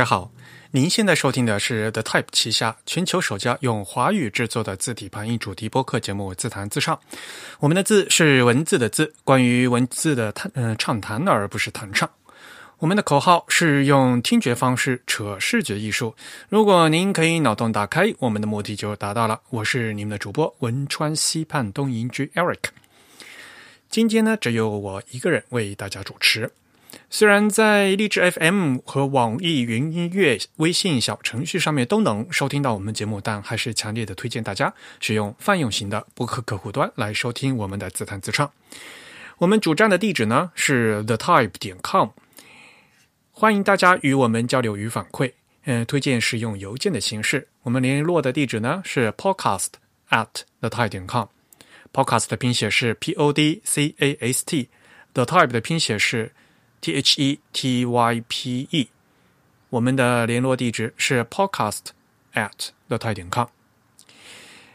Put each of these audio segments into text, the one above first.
大家好，您现在收听的是 The Type 旗下全球首家用华语制作的字体排音主题播客节目《自弹自唱》。我们的字是文字的字，关于文字的谈嗯畅谈，而不是弹唱。我们的口号是用听觉方式扯视觉艺术。如果您可以脑洞打开，我们的目的就达到了。我是你们的主播文川西畔东营居 Eric。今天呢，只有我一个人为大家主持。虽然在荔枝 FM 和网易云音乐微信小程序上面都能收听到我们节目，但还是强烈的推荐大家使用泛用型的播客客户端来收听我们的自弹自唱。我们主站的地址呢是 thetype 点 com，欢迎大家与我们交流与反馈。嗯，推荐使用邮件的形式。我们联络的地址呢是 podcast at thetype 点 com，podcast 的拼写是 p o d c a s t，the type 的拼写是。T H E T Y P E，我们的联络地址是 podcast at the type 点 com。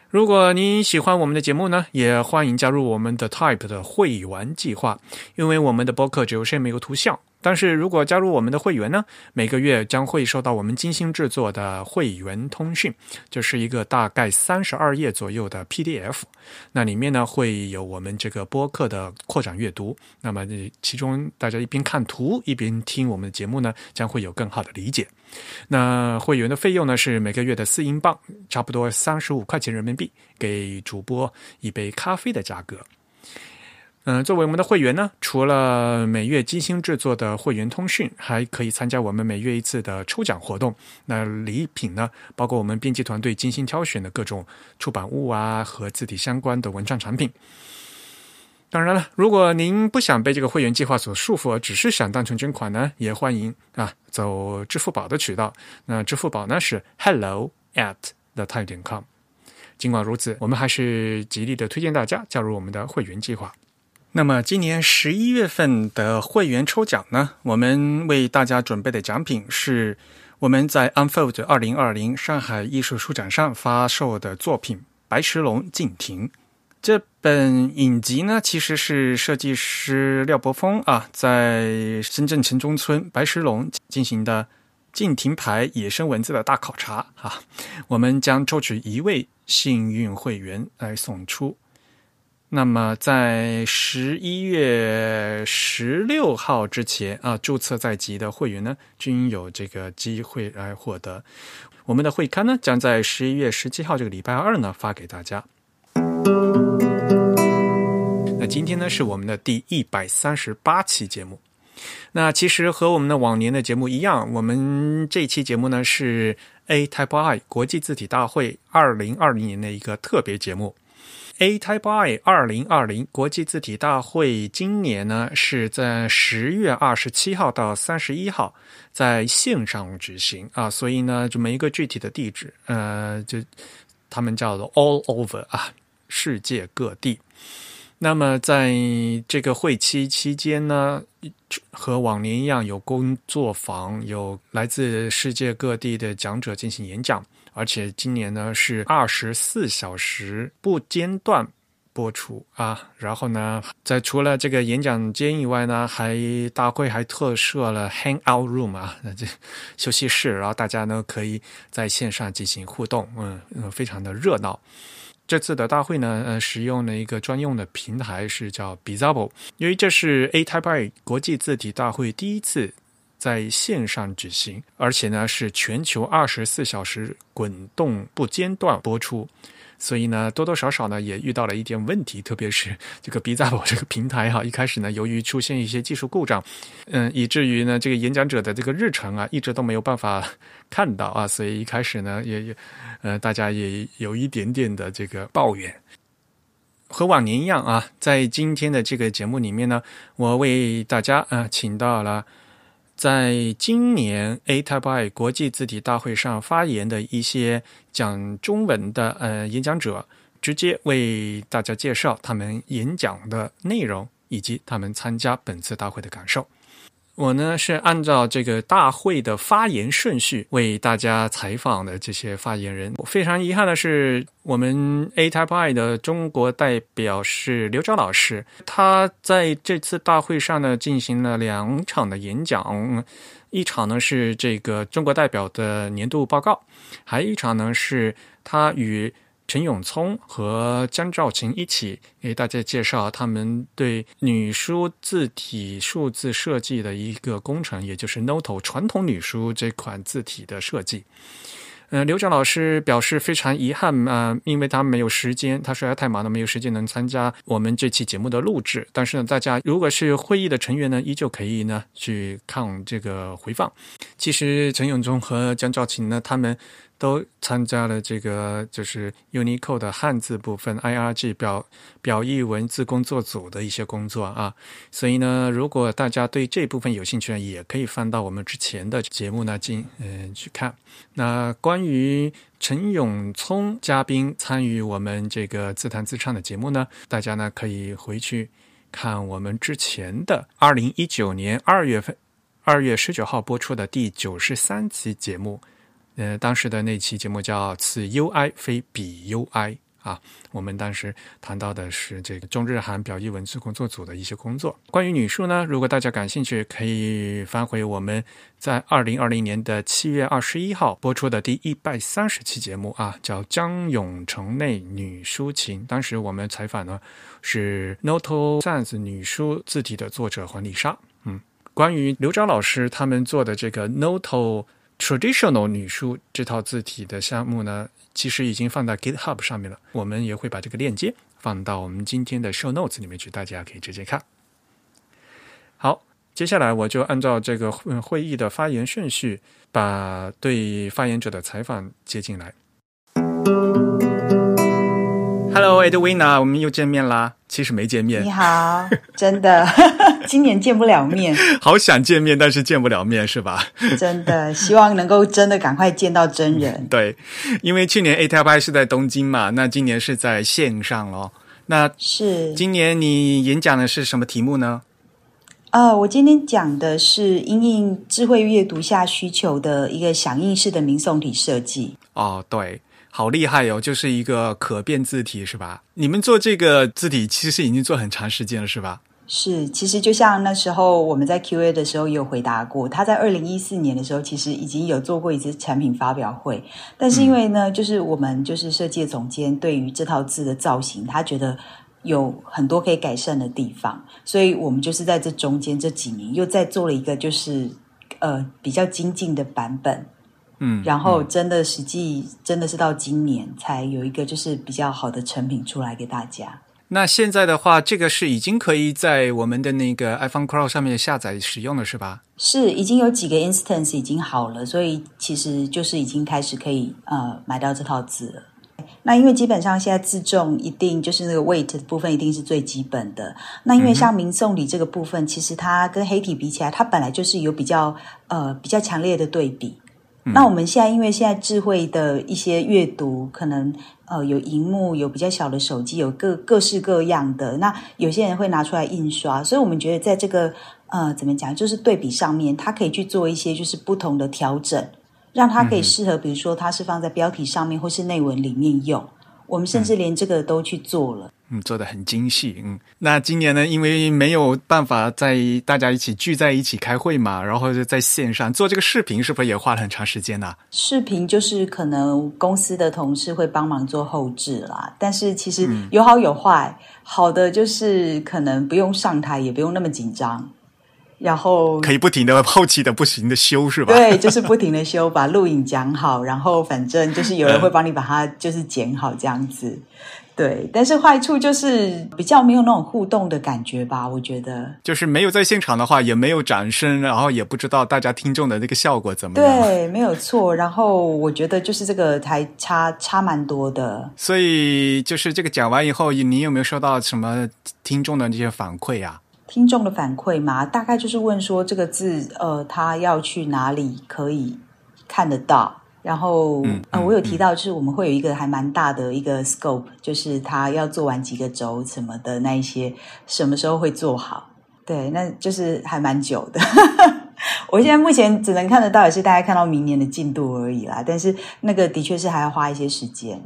如果您喜欢我们的节目呢，也欢迎加入我们的 Type 的会员计划，因为我们的播客只有声没有图像。但是如果加入我们的会员呢，每个月将会收到我们精心制作的会员通讯，就是一个大概三十二页左右的 PDF。那里面呢会有我们这个播客的扩展阅读。那么其中大家一边看图一边听我们的节目呢，将会有更好的理解。那会员的费用呢是每个月的四英镑，差不多三十五块钱人民币，给主播一杯咖啡的价格。嗯，作为我们的会员呢，除了每月精心制作的会员通讯，还可以参加我们每月一次的抽奖活动。那礼品呢，包括我们编辑团队精心挑选的各种出版物啊和字体相关的文创产品。当然了，如果您不想被这个会员计划所束缚，只是想单纯捐款呢，也欢迎啊走支付宝的渠道。那支付宝呢是 hello at the type 点 com。尽管如此，我们还是极力的推荐大家加入我们的会员计划。那么今年十一月份的会员抽奖呢，我们为大家准备的奖品是我们在 Unfold 二零二零上海艺术书展上发售的作品《白石龙敬亭》。这本影集呢，其实是设计师廖伯峰啊，在深圳城中村白石龙进行的敬亭牌野生文字的大考察啊。我们将抽取一位幸运会员来送出。那么，在十一月十六号之前啊，注册在即的会员呢，均有这个机会来获得我们的会刊呢，将在十一月十七号这个礼拜二呢发给大家。那今天呢是我们的第一百三十八期节目。那其实和我们的往年的节目一样，我们这期节目呢是 A Type I 国际字体大会二零二零年的一个特别节目。A Type I 二零二零国际字体大会今年呢是在十月二十七号到三十一号在线上举行啊，所以呢就没一个具体的地址，呃，就他们叫做 All Over 啊，世界各地。那么在这个会期期间呢，和往年一样，有工作坊，有来自世界各地的讲者进行演讲。而且今年呢是二十四小时不间断播出啊，然后呢，在除了这个演讲间以外呢，还大会还特设了 Hangout Room 啊，那这休息室，然后大家呢可以在线上进行互动，嗯嗯，非常的热闹。这次的大会呢，呃，使用了一个专用的平台是叫 Bizable，由于这是 A Type I 国际字体大会第一次。在线上举行，而且呢是全球二十四小时滚动不间断播出，所以呢多多少少呢也遇到了一点问题，特别是这个 B 站我这个平台哈，一开始呢由于出现一些技术故障，嗯，以至于呢这个演讲者的这个日程啊一直都没有办法看到啊，所以一开始呢也也呃大家也有一点点的这个抱怨。和往年一样啊，在今天的这个节目里面呢，我为大家啊请到了。在今年 A Type I 国际字体大会上发言的一些讲中文的呃演讲者，直接为大家介绍他们演讲的内容以及他们参加本次大会的感受。我呢是按照这个大会的发言顺序为大家采访的这些发言人。非常遗憾的是，我们 A Type I 的中国代表是刘钊老师，他在这次大会上呢进行了两场的演讲，一场呢是这个中国代表的年度报告，还有一场呢是他与。陈永聪和江兆勤一起给大家介绍他们对女书字体数字设计的一个工程，也就是 Noto 传统女书这款字体的设计。呃，刘长老师表示非常遗憾啊，因为他没有时间，他说他太忙了，没有时间能参加我们这期节目的录制。但是呢，大家如果是会议的成员呢，依旧可以呢去看这个回放。其实陈永忠和江兆勤呢，他们。都参加了这个就是 Unicode 的汉字部分 IRG 表表意文字工作组的一些工作啊，所以呢，如果大家对这部分有兴趣呢，也可以翻到我们之前的节目呢进嗯去看。那关于陈永聪嘉宾参与我们这个自弹自唱的节目呢，大家呢可以回去看我们之前的二零一九年二月份二月十九号播出的第九十三期节目。呃，当时的那期节目叫“此 UI 非彼 UI” 啊，我们当时谈到的是这个中日韩表意文字工作组的一些工作。关于女书呢，如果大家感兴趣，可以翻回我们在二零二零年的七月二十一号播出的第一百三十期节目啊，叫《江永城内女书情》。当时我们采访呢是 Noto Sans 女书字体的作者黄丽莎。嗯，关于刘钊老师他们做的这个 Noto。Traditional 女书这套字体的项目呢，其实已经放到 GitHub 上面了。我们也会把这个链接放到我们今天的 Show Notes 里面去，大家可以直接看。好，接下来我就按照这个会议的发言顺序，把对发言者的采访接进来。Hello，Edwina，我们又见面啦。其实没见面。你好，真的，今年见不了面。好想见面，但是见不了面，是吧？真的，希望能够真的赶快见到真人。对，因为去年 A T I 是在东京嘛，那今年是在线上咯。那是今年你演讲的是什么题目呢？啊，我今天讲的是因应智慧阅读下需求的一个响应式的明宋体设计。哦，对。好厉害哦，就是一个可变字体是吧？你们做这个字体其实已经做很长时间了是吧？是，其实就像那时候我们在 Q&A 的时候也有回答过，他在二零一四年的时候其实已经有做过一次产品发表会，但是因为呢，就是我们就是设计总监对于这套字的造型，他觉得有很多可以改善的地方，所以我们就是在这中间这几年又再做了一个就是呃比较精进的版本。嗯，然后真的实际真的是到今年才有一个就是比较好的成品出来给大家。那现在的话，这个是已经可以在我们的那个 iPhone Pro 上面下载使用了，是吧？是，已经有几个 instance 已经好了，所以其实就是已经开始可以呃买到这套字了。那因为基本上现在自重一定就是那个 weight 的部分一定是最基本的。那因为像明送礼这个部分，其实它跟黑体比起来，它本来就是有比较呃比较强烈的对比。那我们现在因为现在智慧的一些阅读，可能呃有荧幕，有比较小的手机，有各各式各样的。那有些人会拿出来印刷，所以我们觉得在这个呃怎么讲，就是对比上面，它可以去做一些就是不同的调整，让它可以适合，比如说它是放在标题上面或是内文里面用。我们甚至连这个都去做了。嗯，做的很精细。嗯，那今年呢，因为没有办法在大家一起聚在一起开会嘛，然后就在线上做这个视频，是不是也花了很长时间呢？视频就是可能公司的同事会帮忙做后置啦，但是其实有好有坏。好的就是可能不用上台，也不用那么紧张，然后可以不停的后期的不停的修，是吧？对，就是不停的修，把录影讲好，然后反正就是有人会帮你把它就是剪好这样子。对，但是坏处就是比较没有那种互动的感觉吧，我觉得。就是没有在现场的话，也没有掌声，然后也不知道大家听众的那个效果怎么样。对，没有错。然后我觉得就是这个还差差蛮多的。所以就是这个讲完以后，你有没有收到什么听众的这些反馈啊？听众的反馈嘛，大概就是问说这个字，呃，他要去哪里可以看得到？然后，呃，我有提到，就是我们会有一个还蛮大的一个 scope，就是他要做完几个轴什么的那一些，什么时候会做好？对，那就是还蛮久的。我现在目前只能看得到，也是大家看到明年的进度而已啦。但是那个的确是还要花一些时间。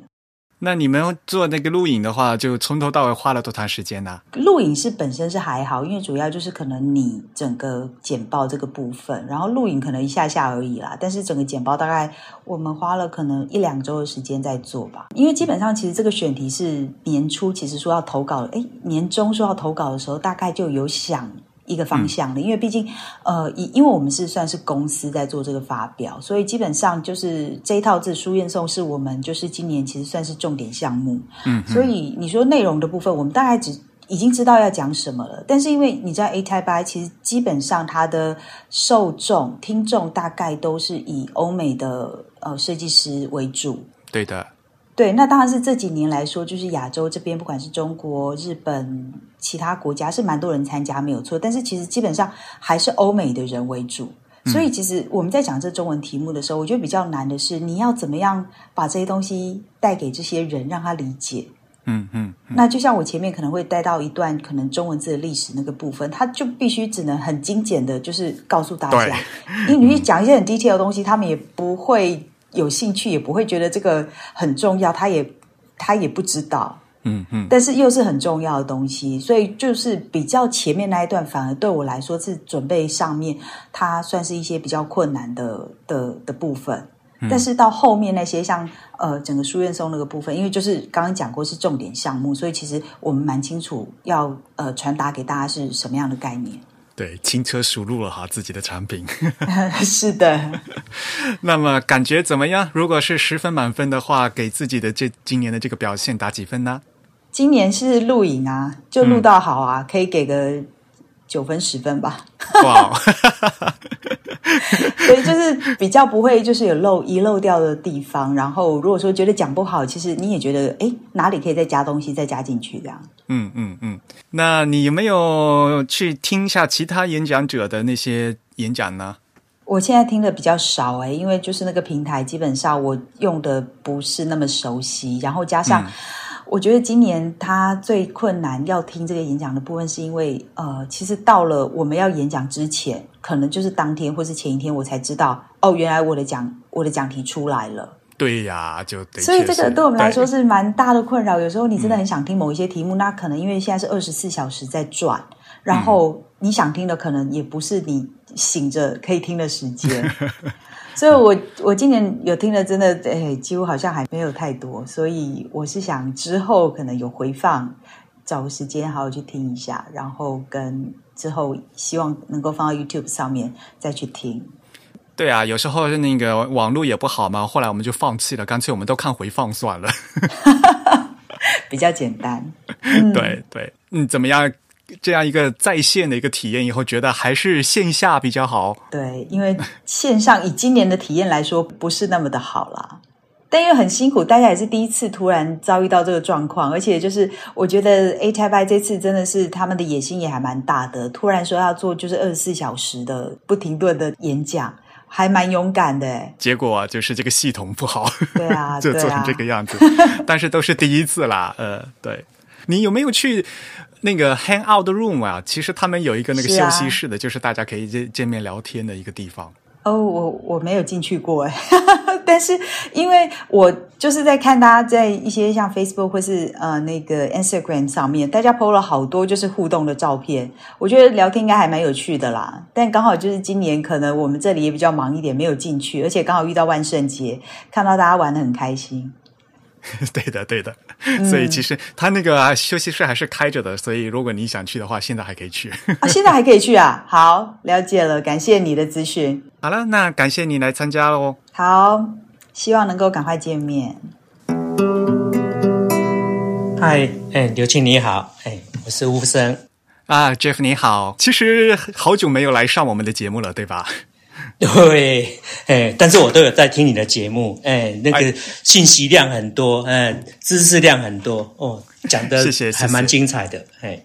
那你们做那个录影的话，就从头到尾花了多长时间呢？录影是本身是还好，因为主要就是可能你整个剪报这个部分，然后录影可能一下下而已啦。但是整个剪报大概我们花了可能一两周的时间在做吧。因为基本上其实这个选题是年初其实说要投稿，哎，年终说要投稿的时候，大概就有想。一个方向的，因为毕竟，呃，因因为我们是算是公司在做这个发表，所以基本上就是这一套字书院送是我们就是今年其实算是重点项目。嗯，所以你说内容的部分，我们大概只已经知道要讲什么了。但是因为你知道 A Type I 其实基本上它的受众听众大概都是以欧美的呃设计师为主。对的。对，那当然是这几年来说，就是亚洲这边，不管是中国、日本、其他国家，是蛮多人参加，没有错。但是其实基本上还是欧美的人为主，所以其实我们在讲这中文题目的时候，我觉得比较难的是，你要怎么样把这些东西带给这些人，让他理解。嗯嗯。那就像我前面可能会带到一段可能中文字的历史那个部分，他就必须只能很精简的，就是告诉大家，因为你去讲一些很 detail 的东西，他们也不会。有兴趣也不会觉得这个很重要，他也他也不知道，嗯嗯，但是又是很重要的东西，所以就是比较前面那一段，反而对我来说是准备上面，它算是一些比较困难的的的部分。但是到后面那些像呃整个书院松那个部分，因为就是刚刚讲过是重点项目，所以其实我们蛮清楚要呃传达给大家是什么样的概念。对，轻车熟路了哈，自己的产品 是的。那么感觉怎么样？如果是十分满分的话，给自己的这今年的这个表现打几分呢？今年是录影啊，就录到好啊，可以给个九分十分吧。哇！所以就是比较不会，就是有漏遗漏掉的地方。然后如果说觉得讲不好，其实你也觉得，哎，哪里可以再加东西，再加进去这样。嗯嗯嗯。那你有没有去听一下其他演讲者的那些演讲呢？我现在听的比较少哎，因为就是那个平台基本上我用的不是那么熟悉，然后加上。我觉得今年他最困难要听这个演讲的部分，是因为呃，其实到了我们要演讲之前，可能就是当天或是前一天，我才知道哦，原来我的讲我的讲题出来了。对呀，就所以这个对我们来说是蛮大的困扰。有时候你真的很想听某一些题目，那可能因为现在是二十四小时在转，然后你想听的可能也不是你醒着可以听的时间。所以，我我今年有听的，真的，哎，几乎好像还没有太多。所以，我是想之后可能有回放，找个时间好好去听一下，然后跟之后希望能够放到 YouTube 上面再去听。对啊，有时候那个网络也不好嘛，后来我们就放弃了，干脆我们都看回放算了，比较简单。对对，嗯，怎么样？这样一个在线的一个体验以后，觉得还是线下比较好。对，因为线上以今年的体验来说，不是那么的好啦。但因为很辛苦，大家也是第一次突然遭遇到这个状况，而且就是我觉得 A Type I 这次真的是他们的野心也还蛮大的，突然说要做就是二十四小时的不停顿的演讲，还蛮勇敢的。结果就是这个系统不好，对啊，就做成这个样子。但是都是第一次啦，呃，对你有没有去？那个 hang out room 啊，其实他们有一个那个休息室的，就是大家可以见见面聊天的一个地方。哦，我我没有进去过哎，但是因为我就是在看大家在一些像 Facebook 或是呃那个 Instagram 上面，大家 PO 了好多就是互动的照片，我觉得聊天应该还蛮有趣的啦。但刚好就是今年可能我们这里也比较忙一点，没有进去，而且刚好遇到万圣节，看到大家玩的很开心。对的，对的，所以其实他那个休息室还是开着的，所以如果你想去的话，现在还可以去啊，现在还可以去啊。好，了解了，感谢你的资讯。好了，那感谢你来参加喽。好，希望能够赶快见面。嗨，哎，刘庆你好，哎，我是吴生啊，Jeff 你好，其实好久没有来上我们的节目了，对吧？对，哎，但是我都有在听你的节目，哎，那个信息量很多，嗯，知识量很多，哦，讲的 还蛮精彩的，哎。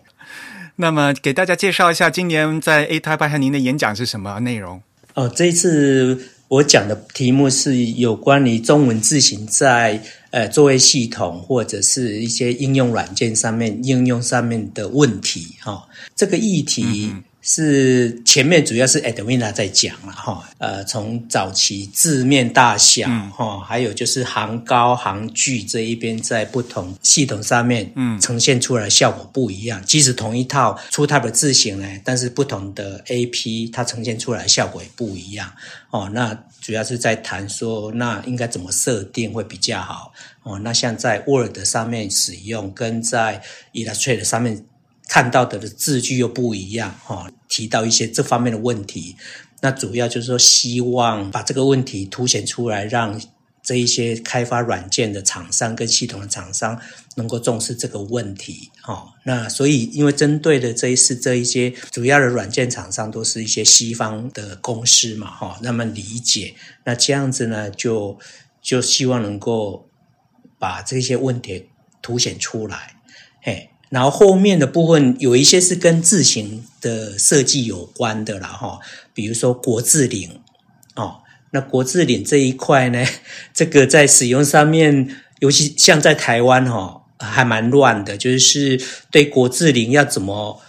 那么给大家介绍一下，今年在 A Type 和您的演讲是什么内容？哦，这一次我我讲的题目是有关于中文字形在呃作业系统或者是一些应用软件上面应用上面的问题哈。这个议题。是前面主要是 Edwina 在讲了哈，呃，从早期字面大小哈，还有就是行高行距这一边在不同系统上面，嗯，呈现出来效果不一样。即使同一套出 Type 的字型呢，但是不同的 AP 它呈现出来效果也不一样哦。那主要是在谈说，那应该怎么设定会比较好哦？那像在 Word 上面使用，跟在 Illustrator 上面。看到的的字句又不一样，哈，提到一些这方面的问题，那主要就是说希望把这个问题凸显出来，让这一些开发软件的厂商跟系统的厂商能够重视这个问题，哈。那所以因为针对的这一次这一些主要的软件厂商都是一些西方的公司嘛，哈，那么理解，那这样子呢，就就希望能够把这些问题凸显出来，嘿。然后后面的部分有一些是跟字形的设计有关的了哈，比如说国字领哦，那国字领这一块呢，这个在使用上面，尤其像在台湾哈，还蛮乱的，就是对国字领要怎么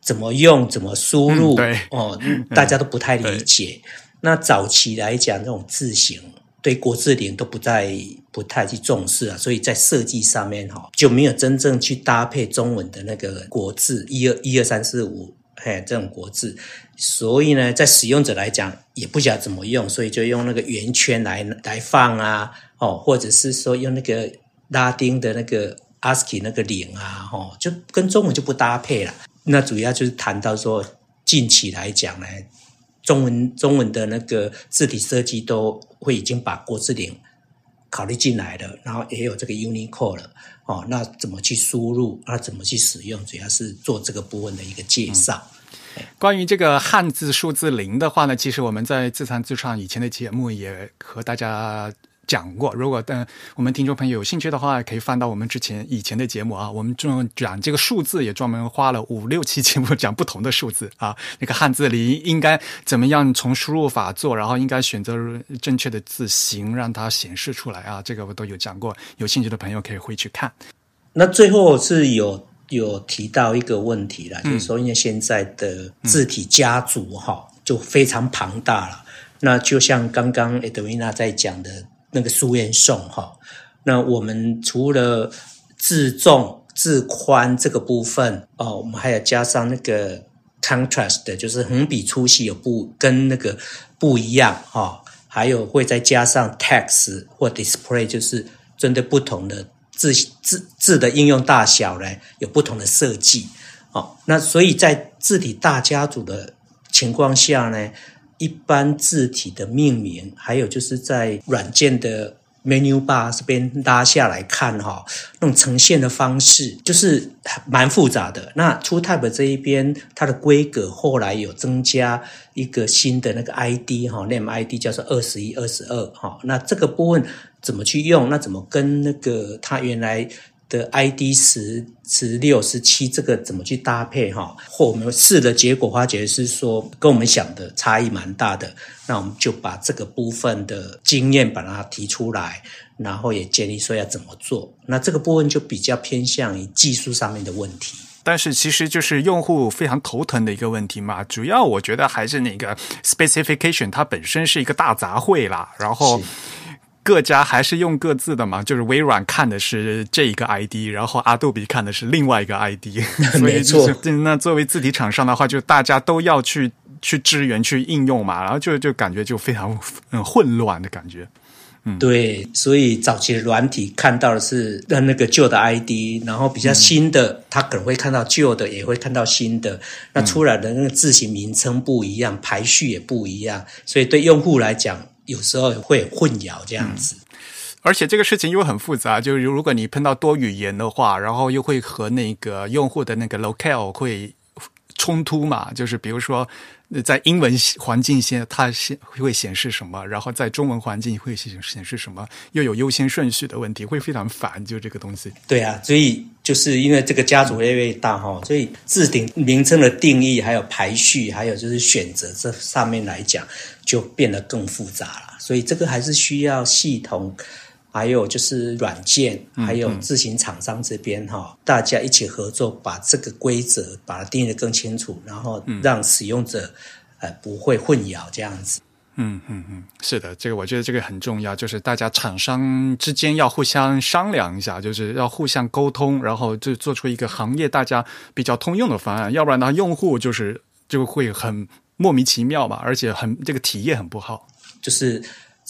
怎么用、怎么输入，对哦，大家都不太理解。那早期来讲，这种字形。对国字脸都不再不太去重视啊，所以在设计上面哈就没有真正去搭配中文的那个国字一二一二三四五嘿这种国字，所以呢，在使用者来讲也不晓得怎么用，所以就用那个圆圈来来放啊哦，或者是说用那个拉丁的那个 ASCII 那个领啊哦，就跟中文就不搭配了。那主要就是谈到说近期来讲呢。中文中文的那个字体设计都会已经把国字脸考虑进来了，然后也有这个 Unicode 了哦。那怎么去输入？那怎么去使用？主要是做这个部分的一个介绍。关于这个汉字数字零的话呢，其实我们在自弹自创以前的节目也和大家。讲过，如果等我们听众朋友有兴趣的话，可以翻到我们之前以前的节目啊。我们专讲这个数字，也专门花了五六期节目讲不同的数字啊。那个汉字里应该怎么样从输入法做，然后应该选择正确的字形让它显示出来啊。这个我都有讲过，有兴趣的朋友可以回去看。那最后是有有提到一个问题了，就是说因为现在的字体家族哈就非常庞大了，那就像刚刚 Edwina 在讲的。那个书院送哈，那我们除了字重字宽这个部分哦，我们还要加上那个 contrast，就是横笔粗细有不跟那个不一样哈，还有会再加上 text 或 display，就是针对不同的字字字的应用大小呢，有不同的设计哦。那所以在字体大家族的情况下呢？一般字体的命名，还有就是在软件的 menu bar 这边拉下来看哈，那种呈现的方式就是蛮复杂的。那 TrueType 这一边，它的规格后来有增加一个新的那个 ID 哈，name ID 叫做二十一、二十二哈。那这个部分怎么去用？那怎么跟那个它原来？的 ID 十、十六、十七，这个怎么去搭配哈？或我们试的结果发觉是说，跟我们想的差异蛮大的。那我们就把这个部分的经验把它提出来，然后也建议说要怎么做。那这个部分就比较偏向于技术上面的问题。但是其实就是用户非常头疼的一个问题嘛。主要我觉得还是那个 specification，它本身是一个大杂烩啦。然后。各家还是用各自的嘛，就是微软看的是这一个 ID，然后阿杜比看的是另外一个 ID，没错。那作为字体厂商的话，就大家都要去去支援、去应用嘛，然后就就感觉就非常嗯混乱的感觉。嗯，对，所以早期的软体看到的是那那个旧的 ID，然后比较新的，它可能会看到旧的，也会看到新的。那出来的那个字形名称不一样，排序也不一样，所以对用户来讲。有时候会混淆这样子，而且这个事情又很复杂。就是如果你碰到多语言的话，然后又会和那个用户的那个 locale 会冲突嘛，就是比如说在英文环境下它显会显示什么，然后在中文环境会显显示什么，又有优先顺序的问题，会非常烦，就这个东西。对啊，所以就是因为这个家族越来越大哈，所以置顶名称的定义，还有排序，还有就是选择这上面来讲，就变得更复杂了。所以这个还是需要系统。还有就是软件，还有自行厂商这边哈，大家一起合作，把这个规则把它定义的更清楚，然后让使用者呃不会混淆这样子。嗯嗯嗯，是的，这个我觉得这个很重要，就是大家厂商之间要互相商量一下，就是要互相沟通，然后就做出一个行业大家比较通用的方案，要不然的话用户就是就会很莫名其妙嘛，而且很这个体验很不好，就是。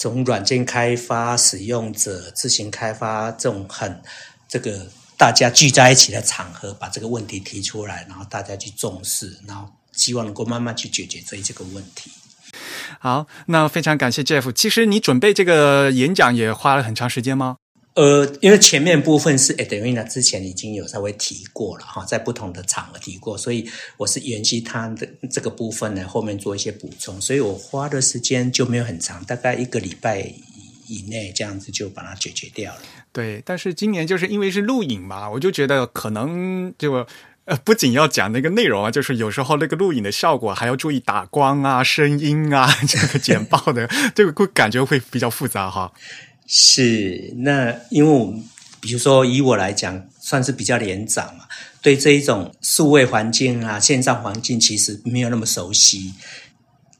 从软件开发、使用者自行开发这种很这个大家聚在一起的场合，把这个问题提出来，然后大家去重视，然后希望能够慢慢去解决这这个问题。好，那非常感谢 Jeff。其实你准备这个演讲也花了很长时间吗？呃，因为前面部分是 Adriana 之前已经有稍微提过了哈，在不同的场合提过，所以我是延续他的这个部分呢，后面做一些补充，所以我花的时间就没有很长，大概一个礼拜以内这样子就把它解决掉了。对，但是今年就是因为是录影嘛，我就觉得可能就呃，不仅要讲那个内容啊，就是有时候那个录影的效果还要注意打光啊、声音啊，这个简报的 这个会感觉会比较复杂哈。是，那因为我们比如说以我来讲，算是比较年长嘛，对这一种数位环境啊、线上环境其实没有那么熟悉。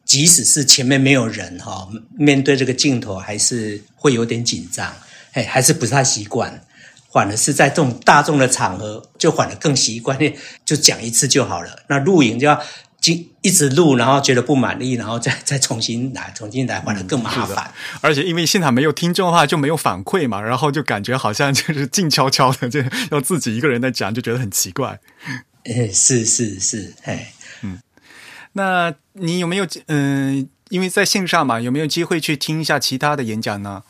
即使是前面没有人哈，面对这个镜头还是会有点紧张，哎，还是不太习惯。反而是在这种大众的场合，就反而更习惯，就讲一次就好了。那录影就要。就一直录，然后觉得不满意，然后再 再重新来，重新来，反而更麻烦。而且因为现场没有听众的话，就没有反馈嘛，然后就感觉好像就是静悄悄的，就要自己一个人在讲，就觉得很奇怪。哎，是是是，哎，嗯，那你有没有嗯，因为在线上嘛，有没有机会去听一下其他的演讲呢？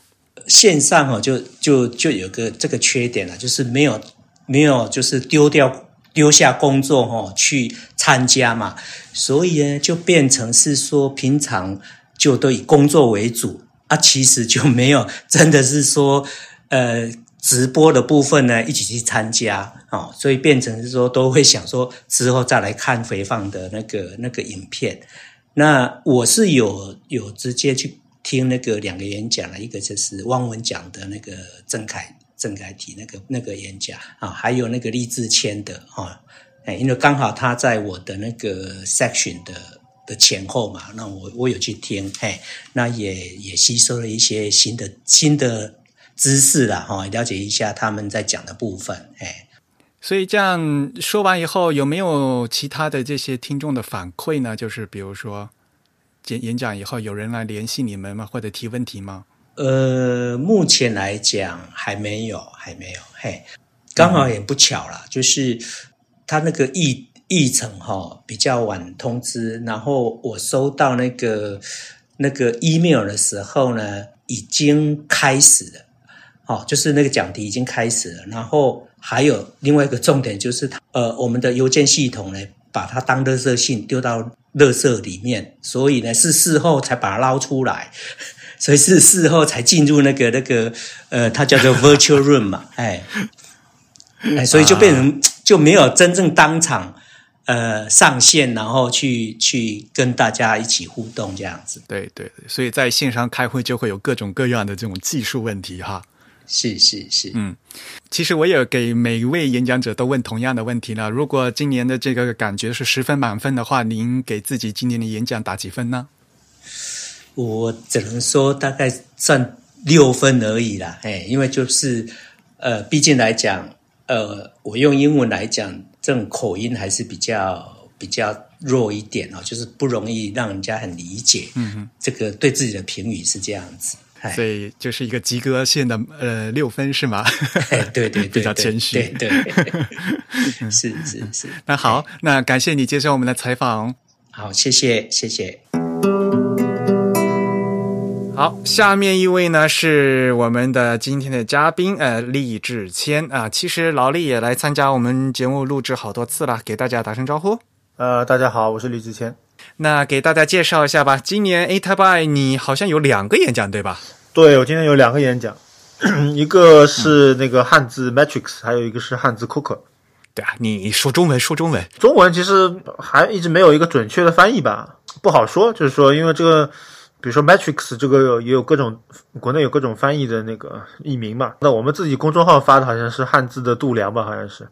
线上哦，就就就有个这个缺点了，就是没有没有，就是丢掉。丢下工作哈去参加嘛，所以呢就变成是说平常就都以工作为主啊，其实就没有真的是说呃直播的部分呢一起去参加哦，所以变成是说都会想说之后再来看回放的那个那个影片。那我是有有直接去听那个两个演讲了，一个就是汪文讲的那个郑凯。郑凯提那个那个演讲啊，还有那个励志谦的啊，哎，因为刚好他在我的那个 section 的的前后嘛，那我我有去听，哎，那也也吸收了一些新的新的知识了哈，了解一下他们在讲的部分，哎，所以这样说完以后，有没有其他的这些听众的反馈呢？就是比如说演演讲以后，有人来联系你们吗？或者提问题吗？呃，目前来讲还没有，还没有。嘿，刚好也不巧了，就是他那个议议程哈比较晚通知，然后我收到那个那个 email 的时候呢，已经开始了。好，就是那个讲题已经开始了，然后还有另外一个重点就是，呃，我们的邮件系统呢，把它当垃圾信丢到垃圾里面，所以呢是事后才把它捞出来。所以是事后才进入那个那个呃，它叫做 virtual room 嘛，哎，哎，所以就变成就没有真正当场呃上线，然后去去跟大家一起互动这样子。对对，所以在线上开会就会有各种各样的这种技术问题哈。是是是，嗯，其实我也给每一位演讲者都问同样的问题呢。如果今年的这个感觉是十分满分的话，您给自己今年的演讲打几分呢？我只能说大概占六分而已啦，哎，因为就是呃，毕竟来讲，呃，我用英文来讲，这种口音还是比较比较弱一点哦，就是不容易让人家很理解。嗯哼，这个对自己的评语是这样子，所以就是一个及格线的呃六分是吗？对 对，比较谦虚，对对，是是是。那好，那感谢你接受我们的采访。好，谢谢谢谢。好，下面一位呢是我们的今天的嘉宾，呃，李志谦啊。其实老厉也来参加我们节目录制好多次了，给大家打声招呼。呃，大家好，我是李志谦。那给大家介绍一下吧。今年 A Type I 你好像有两个演讲对吧？对，我今天有两个演讲，一个是那个汉字 Matrix，还有一个是汉字 Cooker。对啊，你说中文说中文，中文其实还一直没有一个准确的翻译吧，不好说。就是说，因为这个，比如说 Matrix 这个也有各种国内有各种翻译的那个译名嘛。那我们自己公众号发的好像是汉字的度量吧，好像是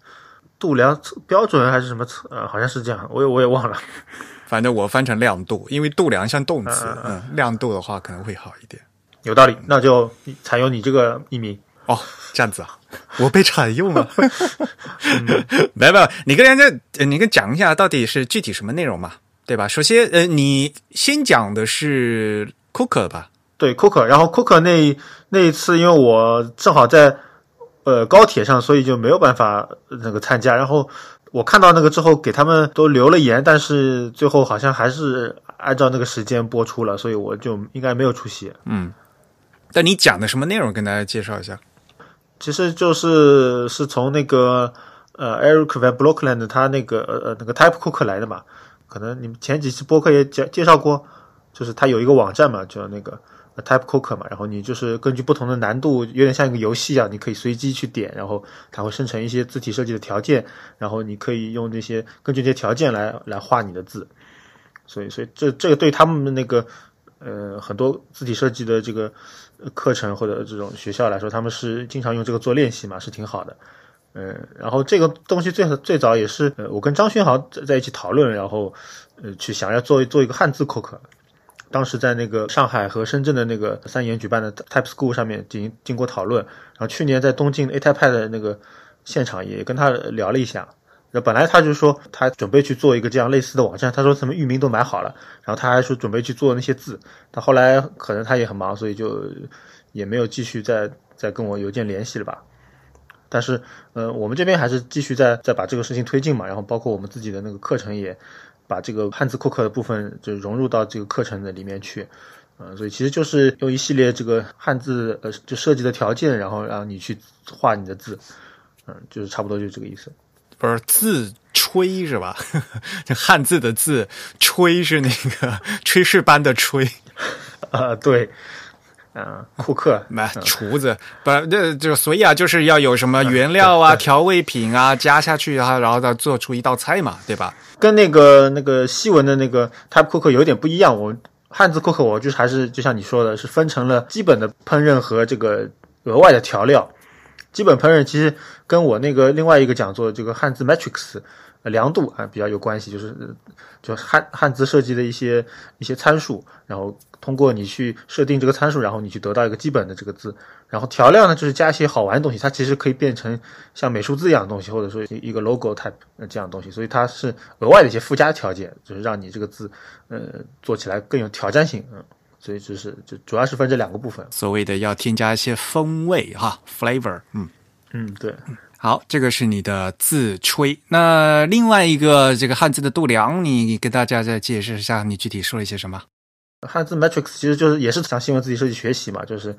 度量标准还是什么词？呃，好像是这样，我也我也忘了。反正我翻成亮度，因为度量像动词，嗯，亮度的话可能会好一点。有道理，那就采用你这个译名哦。这样子啊，我被采用了。没没有，你跟人家，你跟讲一下到底是具体什么内容嘛，对吧？首先，呃，你先讲的是 Cooker 吧？对，Cooker。然后 Cooker 那那一次，因为我正好在呃高铁上，所以就没有办法那个参加。然后我看到那个之后，给他们都留了言，但是最后好像还是按照那个时间播出了，所以我就应该没有出席。嗯，但你讲的什么内容？跟大家介绍一下。其实就是是从那个呃 Eric Van Blockland 他那个呃呃那个 Type Cook 来的嘛，可能你们前几期播客也介介绍过，就是他有一个网站嘛，叫那个 Type Cook 嘛，然后你就是根据不同的难度，有点像一个游戏啊，你可以随机去点，然后它会生成一些字体设计的条件，然后你可以用这些根据这些条件来来画你的字，所以所以这这个对他们的那个呃很多字体设计的这个。课程或者这种学校来说，他们是经常用这个做练习嘛，是挺好的。嗯，然后这个东西最最早也是呃，我跟张勋豪在在一起讨论，然后呃去想要做做一个汉字 cook，。当时在那个上海和深圳的那个三研举办的 Type School 上面进行经过讨论，然后去年在东京 A Type 的那个现场也跟他聊了一下。那本来他就说他准备去做一个这样类似的网站，他说什么域名都买好了，然后他还说准备去做那些字，但后来可能他也很忙，所以就也没有继续再再跟我邮件联系了吧。但是，呃，我们这边还是继续在在把这个事情推进嘛，然后包括我们自己的那个课程也把这个汉字库克的部分就融入到这个课程的里面去，呃，所以其实就是用一系列这个汉字呃就设计的条件，然后让你去画你的字，嗯，就是差不多就是这个意思。不是字吹是吧？汉字的字吹是那个炊事班的炊 啊，对，啊，库克买 厨子不，那就所以啊，就是要有什么原料啊、调味品啊加下去啊，然后再做出一道菜嘛，对吧？跟那个那个西文的那个 type cook 有点不一样。我汉字 cook 我就是还是就像你说的，是分成了基本的烹饪和这个额外的调料。基本烹饪其实跟我那个另外一个讲座这个汉字 matrix 量度啊比较有关系，就是就汉汉字设计的一些一些参数，然后通过你去设定这个参数，然后你去得到一个基本的这个字，然后调料呢就是加一些好玩的东西，它其实可以变成像美术字一样的东西，或者说一个 logo type 这样的东西，所以它是额外的一些附加条件，就是让你这个字呃做起来更有挑战性，嗯。所以就是就主要是分这两个部分，所谓的要添加一些风味哈，flavor，嗯。嗯对，好，这个是你的自吹。那另外一个这个汉字的度量，你跟大家再解释一下，你具体说了一些什么？汉字 matrix 其实就是也是向新闻字体设计学习嘛，就是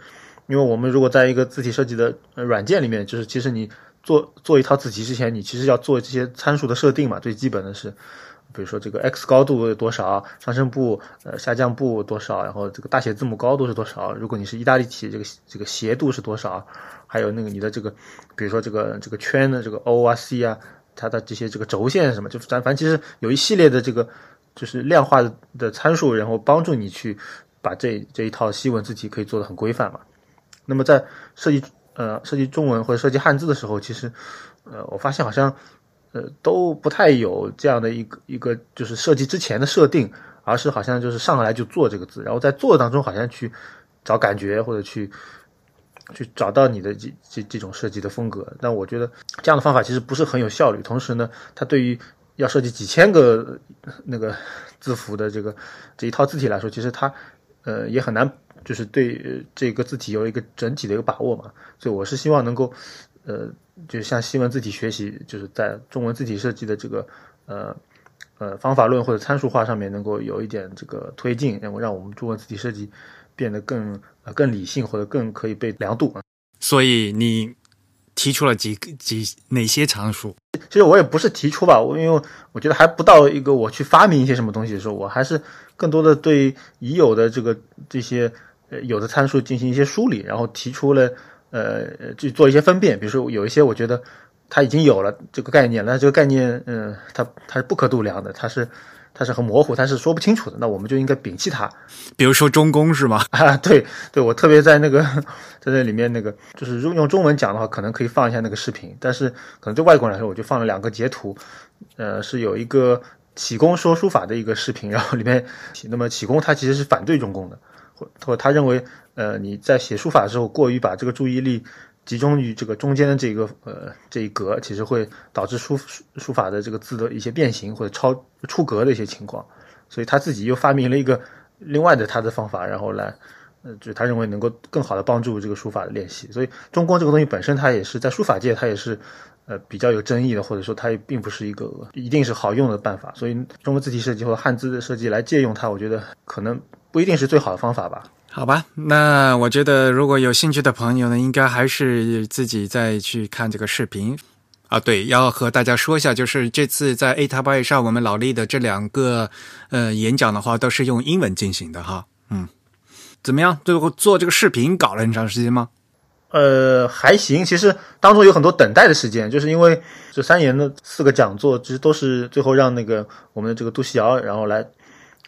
因为我们如果在一个字体设计的软件里面，就是其实你做做一套字体之前，你其实要做这些参数的设定嘛，最基本的是。比如说这个 x 高度有多少，上升部呃下降部多少，然后这个大写字母高度是多少？如果你是意大利体，这个这个斜度是多少？还有那个你的这个，比如说这个这个圈的这个 O 啊 C 啊，它的这些这个轴线什么，就反反正其实有一系列的这个就是量化的参数，然后帮助你去把这这一套西文字体可以做的很规范嘛。那么在设计呃设计中文或者设计汉字的时候，其实呃我发现好像。呃，都不太有这样的一个一个，就是设计之前的设定，而是好像就是上来就做这个字，然后在做的当中好像去找感觉或者去去找到你的这这这种设计的风格。但我觉得这样的方法其实不是很有效率，同时呢，它对于要设计几千个那个字符的这个这一套字体来说，其实它呃也很难，就是对这个字体有一个整体的一个把握嘛。所以我是希望能够呃。就像西文字体学习，就是在中文字体设计的这个呃呃方法论或者参数化上面，能够有一点这个推进，然后让我们中文字体设计变得更呃更理性或者更可以被量度。所以你提出了几几哪些常数？其实我也不是提出吧，我因为我觉得还不到一个我去发明一些什么东西的时候，我还是更多的对已有的这个这些呃有的参数进行一些梳理，然后提出了呃去做一些分辨。比如说有一些我觉得它已经有了这个概念，那这个概念嗯它它是不可度量的，它是。它是很模糊，它是说不清楚的，那我们就应该摒弃它。比如说中公是吗？啊，对对，我特别在那个在那里面那个，就是用用中文讲的话，可能可以放一下那个视频，但是可能对外国人来说，我就放了两个截图。呃，是有一个启功说书法的一个视频，然后里面，那么启功他其实是反对中公的，或或他认为，呃，你在写书法的时候过于把这个注意力。集中于这个中间的这个呃这一格，其实会导致书书法的这个字的一些变形或者超出格的一些情况，所以他自己又发明了一个另外的他的方法，然后来呃就他认为能够更好的帮助这个书法的练习。所以中公这个东西本身它也是在书法界它也是呃比较有争议的，或者说它也并不是一个一定是好用的办法。所以中国字体设计或汉字的设计来借用它，我觉得可能不一定是最好的方法吧。好吧，那我觉得如果有兴趣的朋友呢，应该还是自己再去看这个视频啊。对，要和大家说一下，就是这次在 A 塔 y 上，我们老力的这两个呃演讲的话，都是用英文进行的哈。嗯，怎么样？最后做这个视频搞了很长时间吗？呃，还行。其实当中有很多等待的时间，就是因为这三年的四个讲座，其实都是最后让那个我们的这个杜西尧，然后来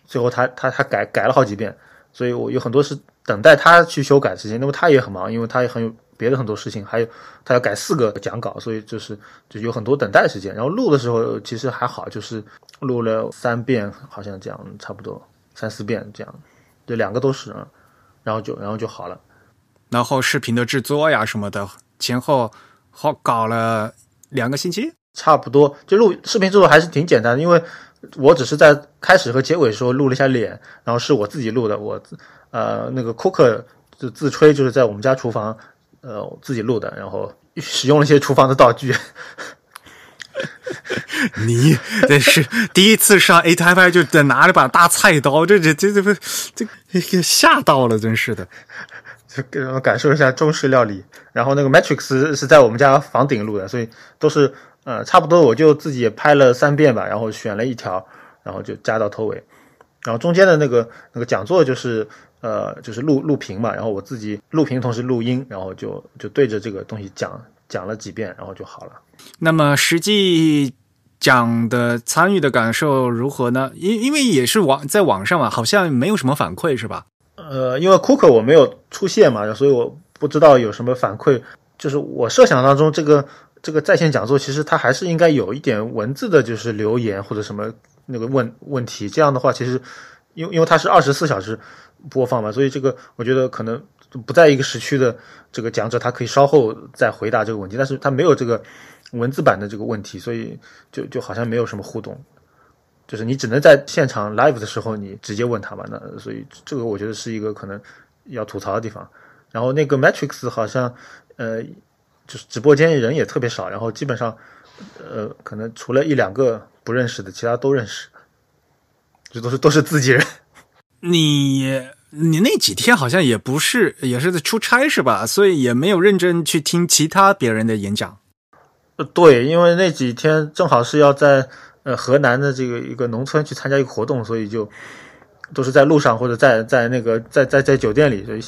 最后他他他改改了好几遍。所以我有很多是等待他去修改的事情，那么他也很忙，因为他也很有别的很多事情，还有他要改四个讲稿，所以就是就有很多等待时间。然后录的时候其实还好，就是录了三遍，好像这样差不多三四遍这样，就两个都是，然后就然后就好了。然后视频的制作呀什么的，前后好搞了两个星期，差不多。就录视频制作还是挺简单的，因为。我只是在开始和结尾时候录了一下脸，然后是我自己录的。我呃，那个库克就自吹，就是在我们家厨房呃自己录的，然后使用了一些厨房的道具。你这是第一次上 A T I 就得拿着把大菜刀，这这这这不这给吓到了，真是的。就给感受一下中式料理。然后那个 Matrix 是在我们家房顶录的，所以都是。呃，差不多我就自己也拍了三遍吧，然后选了一条，然后就加到头尾，然后中间的那个那个讲座就是呃就是录录屏嘛，然后我自己录屏同时录音，然后就就对着这个东西讲讲了几遍，然后就好了。那么实际讲的参与的感受如何呢？因因为也是网在网上嘛，好像没有什么反馈是吧？呃，因为 Cook 我没有出现嘛，所以我不知道有什么反馈。就是我设想当中这个。这个在线讲座其实它还是应该有一点文字的，就是留言或者什么那个问问题。这样的话，其实因为因为它是二十四小时播放嘛，所以这个我觉得可能不在一个时区的这个讲者，他可以稍后再回答这个问题。但是他没有这个文字版的这个问题，所以就就好像没有什么互动，就是你只能在现场 live 的时候你直接问他嘛。那所以这个我觉得是一个可能要吐槽的地方。然后那个 Matrix 好像呃。就是直播间人也特别少，然后基本上，呃，可能除了一两个不认识的，其他都认识，这都是都是自己人。你你那几天好像也不是，也是在出差是吧？所以也没有认真去听其他别人的演讲。呃，对，因为那几天正好是要在呃河南的这个一个农村去参加一个活动，所以就都是在路上或者在在那个在在在酒店里，所以。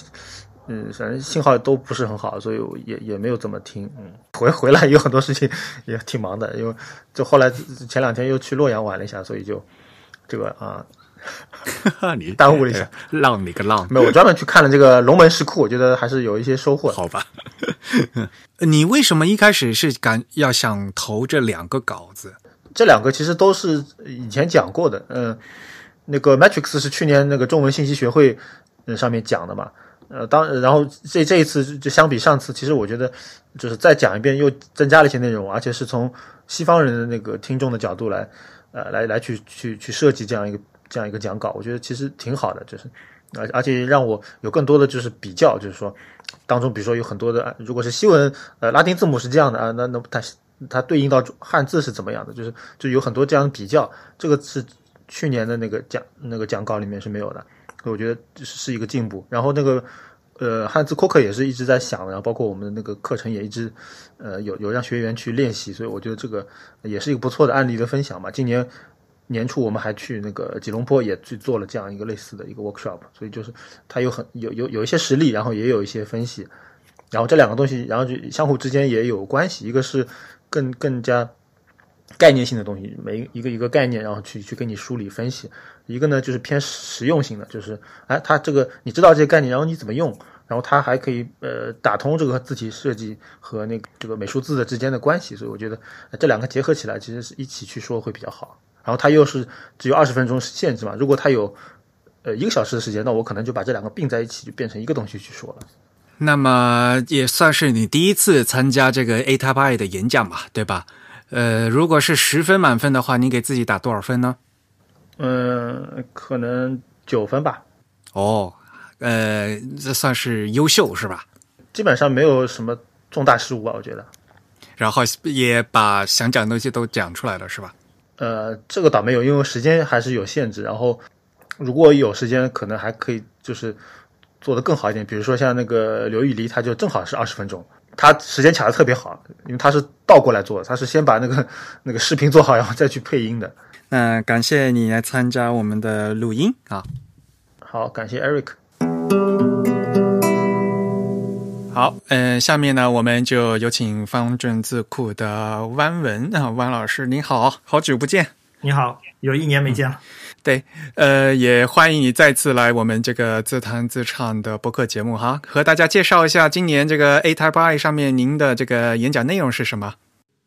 嗯，反正信号都不是很好，所以也也没有怎么听。嗯，回回来有很多事情也挺忙的，因为就后来前两天又去洛阳玩了一下，所以就这个啊，你 耽误了一下，浪你个浪！没有，我专门去看了这个龙门石窟，我觉得还是有一些收获。好吧，你为什么一开始是敢要想投这两个稿子？这两个其实都是以前讲过的。嗯，那个 Matrix 是去年那个中文信息学会上面讲的嘛。呃，当然后这这一次就相比上次，其实我觉得就是再讲一遍，又增加了一些内容，而且是从西方人的那个听众的角度来，呃，来来去去去设计这样一个这样一个讲稿，我觉得其实挺好的，就是而而且让我有更多的就是比较，就是说当中比如说有很多的，如果是西文呃拉丁字母是这样的啊，那那它它对应到汉字是怎么样的，就是就有很多这样比较，这个是去年的那个讲那个讲稿里面是没有的。我觉得是是一个进步。然后那个呃，汉字扩课也是一直在想，然后包括我们的那个课程也一直呃有有让学员去练习，所以我觉得这个也是一个不错的案例的分享嘛。今年年初我们还去那个吉隆坡也去做了这样一个类似的一个 workshop，所以就是它有很有有有一些实例，然后也有一些分析，然后这两个东西，然后就相互之间也有关系，一个是更更加概念性的东西，每一个一个概念，然后去去给你梳理分析；一个呢就是偏实用性的，就是哎，它这个你知道这些概念，然后你怎么用，然后它还可以呃打通这个字体设计和那个这个美术字的之间的关系，所以我觉得这两个结合起来，其实是一起去说会比较好。然后它又是只有二十分钟限制嘛，如果它有呃一个小时的时间，那我可能就把这两个并在一起，就变成一个东西去说了。那么也算是你第一次参加这个 A Type I 的演讲吧，对吧？呃，如果是十分满分的话，你给自己打多少分呢？嗯，可能九分吧。哦，呃，这算是优秀是吧？基本上没有什么重大失误吧，我觉得。然后也把想讲的东西都讲出来了，是吧？呃，这个倒没有，因为时间还是有限制。然后如果有时间，可能还可以就是做得更好一点。比如说像那个刘玉离，他就正好是二十分钟，他时间卡的特别好，因为他是倒过来做的，他是先把那个 那个视频做好，然后再去配音的。那感谢你来参加我们的录音啊！好，感谢 Eric。好，嗯，下面呢，我们就有请方正字库的汪文啊，汪老师，您好，好久不见。你好，有一年没见了。对，呃，也欢迎你再次来我们这个自弹自唱的播客节目哈，和大家介绍一下今年这个 A Type I 上面您的这个演讲内容是什么？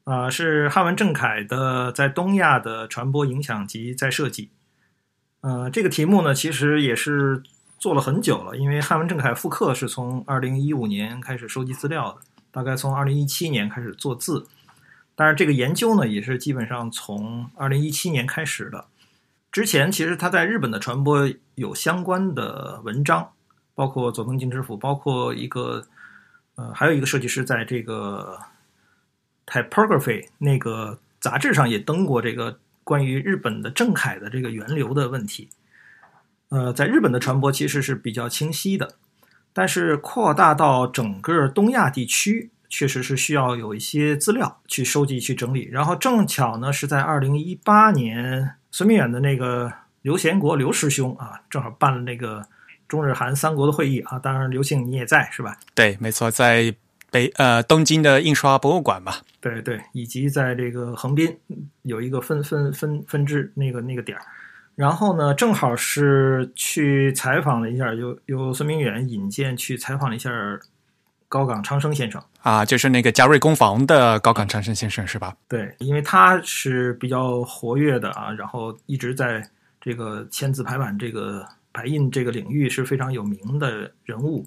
啊、是汉文正楷的在东亚的传播影响及再设计。呃，这个题目呢，其实也是做了很久了，因为汉文正楷复刻是从二零一五年开始收集资料的，大概从二零一七年开始做字。但是这个研究呢，也是基本上从二零一七年开始的。之前其实他在日本的传播有相关的文章，包括佐藤敬之辅，包括一个呃，还有一个设计师在这个 Typography 那个杂志上也登过这个关于日本的正楷的这个源流的问题。呃，在日本的传播其实是比较清晰的，但是扩大到整个东亚地区，确实是需要有一些资料去收集、去整理。然后正巧呢，是在二零一八年，孙明远的那个刘贤国刘师兄啊，正好办了那个中日韩三国的会议啊。当然，刘庆你也在是吧？对，没错，在北呃东京的印刷博物馆吧。对对，以及在这个横滨有一个分分分分支那个那个点儿。然后呢，正好是去采访了一下，由由孙明远引荐去采访了一下高岗昌生先生。啊，就是那个嘉瑞工坊的高岗长生先生是吧？对，因为他是比较活跃的啊，然后一直在这个签字排版这个排印这个领域是非常有名的人物。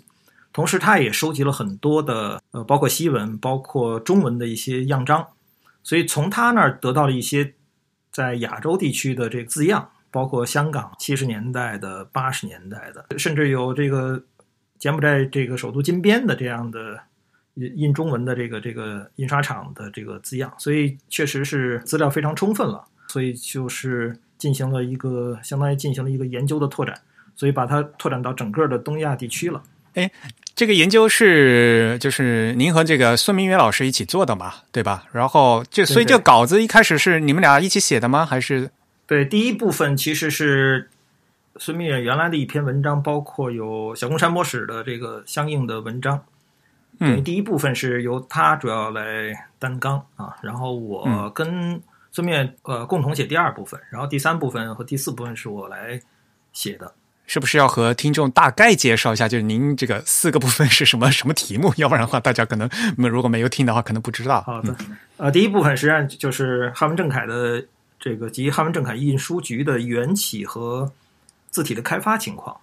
同时，他也收集了很多的呃，包括西文、包括中文的一些样章，所以从他那儿得到了一些在亚洲地区的这个字样，包括香港七十年代的、八十年代的，甚至有这个柬埔寨这个首都金边的这样的印印中文的这个这个印刷厂的这个字样，所以确实是资料非常充分了，所以就是进行了一个相当于进行了一个研究的拓展，所以把它拓展到整个的东亚地区了。哎这个研究是就是您和这个孙明远老师一起做的嘛，对吧？然后就所以这个稿子一开始是你们俩一起写的吗？还是对，第一部分其实是孙明远原来的一篇文章，包括有小宫山博史的这个相应的文章。等于嗯第一部分是由他主要来担纲啊，然后我嗯跟孙面呃共同写第二部分，然后第三部分和第四部分是我来写的。是不是要和听众大概介绍一下，就是您这个四个部分是什么什么题目？要不然的话，大家可能没如果没有听的话，可能不知道。好的，呃，第一部分实际上就是汉文正楷的这个及汉文正楷印书局的缘起和字体的开发情况，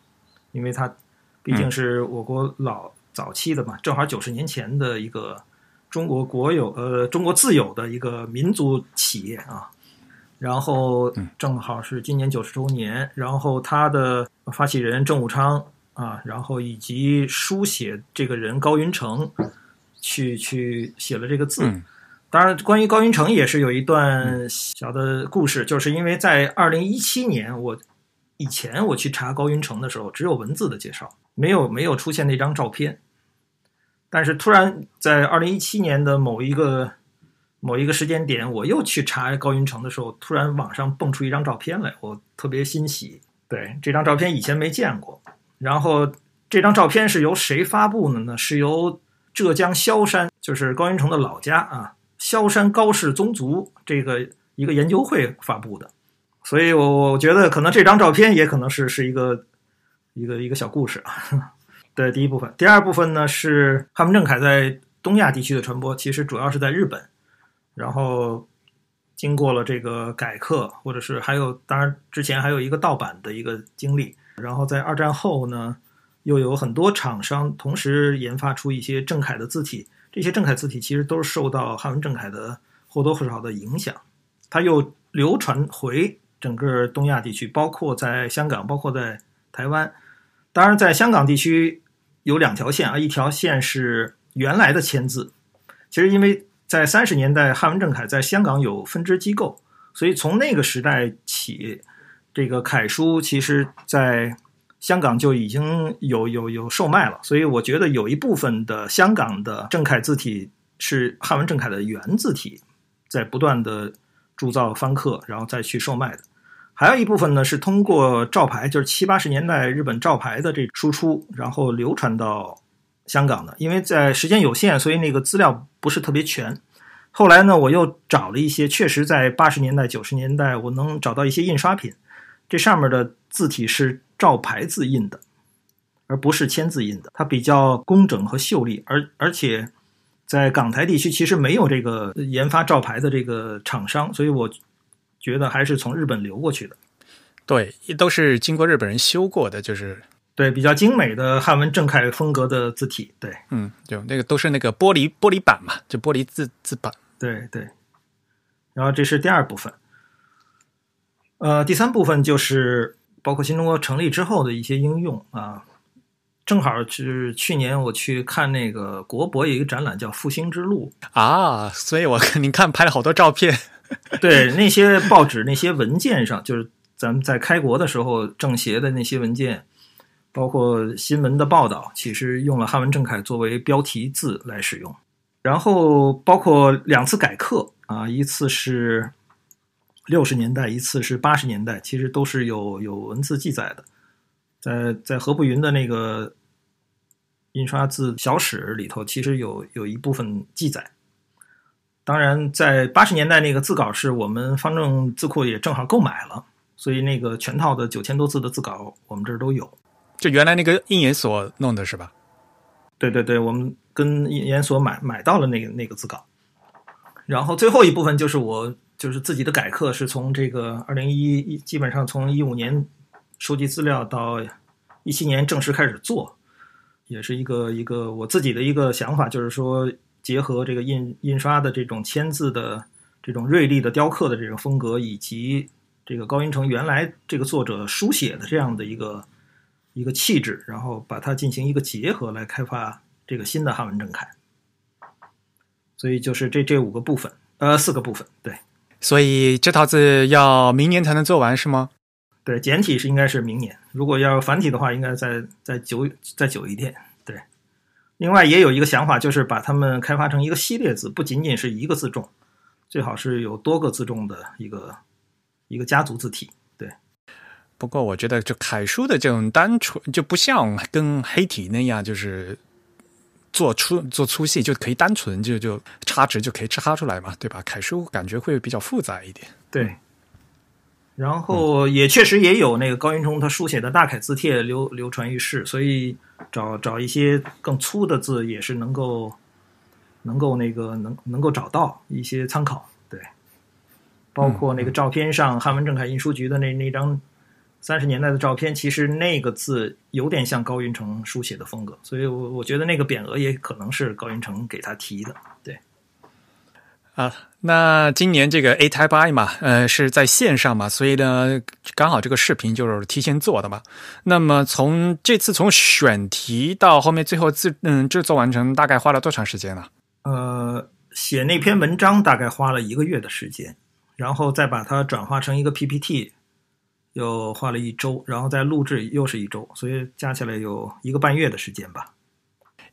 因为它毕竟是我国老早期的嘛，正好九十年前的一个中国国有呃中国自有的一个民族企业啊。然后正好是今年九十周年，然后他的发起人郑武昌啊，然后以及书写这个人高云成，去去写了这个字。嗯当然，关于高云成也是有一段小的故事，就是因为在二零一七年，我以前我去查高云城的时候，只有文字的介绍，没有没有出现那张照片。但是突然在二零一七年的某一个某一个时间点，我又去查高云城的时候，突然网上蹦出一张照片来，我特别欣喜。对这张照片以前没见过，然后这张照片是由谁发布的呢？是由浙江萧山，就是高云城的老家啊，萧山高氏宗族这个一个研究会发布的。所以，我我觉得可能这张照片也可能是是一个一个一个小故事啊。对，第一部分，第二部分呢是汉文正楷在东亚地区的传播，其实主要是在日本，然后。经过了这个改刻，或者是还有，当然之前还有一个盗版的一个经历。然后在二战后呢，又有很多厂商同时研发出一些正楷的字体。这些正楷字体其实都是受到汉文正楷的或多或少的影响。它又流传回整个东亚地区，包括在香港，包括在台湾。当然，在香港地区有两条线啊，一条线是原来的签字，其实因为。在三十年代，汉文正楷在香港有分支机构，所以从那个时代起，这个楷书其实在香港就已经有有有售卖了。所以我觉得有一部分的香港的正楷字体是汉文正楷的原字体，在不断的铸造翻刻，然后再去售卖的。还有一部分呢是通过照牌，就是七八十年代日本照牌的这输出，然后流传到。香港的，因为在时间有限，所以那个资料不是特别全。后来呢，我又找了一些，确实在八十年代、九十年代，我能找到一些印刷品，这上面的字体是照牌字印的，而不是签字印的，它比较工整和秀丽。而而且在港台地区，其实没有这个研发照牌的这个厂商，所以我觉得还是从日本流过去的。对，都是经过日本人修过的，就是。对，比较精美的汉文正楷风格的字体，对，嗯，就那个都是那个玻璃玻璃板嘛，就玻璃字字板，对对。然后这是第二部分，呃，第三部分就是包括新中国成立之后的一些应用啊。正好是去年我去看那个国博有一个展览叫《复兴之路》啊，所以我 您看拍了好多照片。对，那些报纸那些文件上，就是咱们在开国的时候政协的那些文件。包括新闻的报道，其实用了汉文正楷作为标题字来使用。然后包括两次改刻啊，一次是六十年代，一次是八十年代，其实都是有有文字记载的。在在何不云的那个印刷字小史里头，其实有有一部分记载。当然，在八十年代那个字稿是我们方正字库也正好购买了，所以那个全套的九千多字的字稿，我们这儿都有。就原来那个印研所弄的是吧？对对对，我们跟印研所买买到了那个那个字稿，然后最后一部分就是我就是自己的改课，是从这个二零一一基本上从一五年收集资料到一七年正式开始做，也是一个一个我自己的一个想法，就是说结合这个印印刷的这种签字的这种锐利的雕刻的这种风格，以及这个高云城原来这个作者书写的这样的一个。一个气质，然后把它进行一个结合，来开发这个新的汉文正楷。所以就是这这五个部分，呃，四个部分，对。所以这套字要明年才能做完，是吗？对，简体是应该是明年，如果要繁体的话，应该再再久再久一点。对。另外也有一个想法，就是把它们开发成一个系列字，不仅仅是一个字重，最好是有多个字重的一个一个家族字体。对不过我觉得，就楷书的这种单纯，就不像跟黑体那样，就是做粗做粗细就可以单纯就就插值就可以插出来嘛，对吧？楷书感觉会比较复杂一点。对。然后也确实也有那个高云冲他书写的大楷字帖流流传于世，所以找找一些更粗的字也是能够能够那个能能够找到一些参考。对。包括那个照片上汉文正楷印书局的那那张。三十年代的照片，其实那个字有点像高云城书写的风格，所以我我觉得那个匾额也可能是高云城给他提的。对，啊，那今年这个 A Type I 嘛，呃，是在线上嘛，所以呢，刚好这个视频就是提前做的嘛。那么从这次从选题到后面最后制嗯制作完成，大概花了多长时间呢？呃，写那篇文章大概花了一个月的时间，然后再把它转化成一个 PPT。又花了一周，然后再录制又是一周，所以加起来有一个半月的时间吧。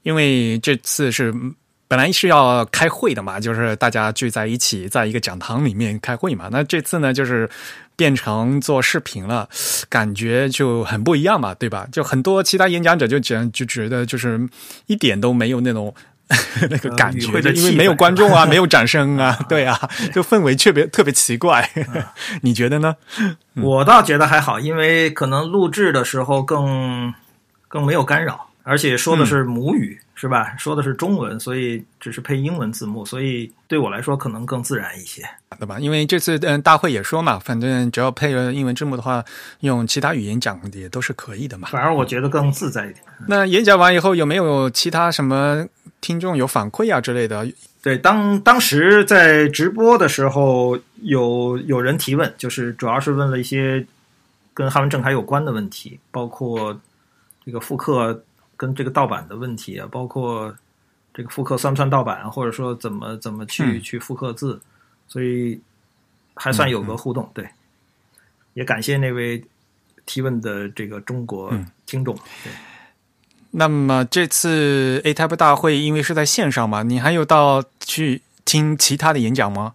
因为这次是本来是要开会的嘛，就是大家聚在一起，在一个讲堂里面开会嘛。那这次呢，就是变成做视频了，感觉就很不一样嘛，对吧？就很多其他演讲者就觉就觉得就是一点都没有那种。那个感觉，因为没有观众啊，没有掌声啊，对啊，就氛围特别特别奇怪。你觉得呢？我倒觉得还好，因为可能录制的时候更更没有干扰，而且说的是母语，是吧？说的是中文，所以只是配英文字幕，所以对我来说可能更自然一些，对吧？因为这次嗯大会也说嘛，反正只要配了英文字幕的话，用其他语言讲也都是可以的嘛。反而我觉得更自在一点。那演讲完以后有没有其他什么？听众有反馈啊之类的，对，当当时在直播的时候，有有人提问，就是主要是问了一些跟汉文正楷有关的问题，包括这个复刻跟这个盗版的问题啊，包括这个复刻算不算盗版，或者说怎么怎么去去复刻字，所以还算有个互动。对，也感谢那位提问的这个中国听众。对。那么这次 A Type 大会因为是在线上嘛，你还有到去听其他的演讲吗？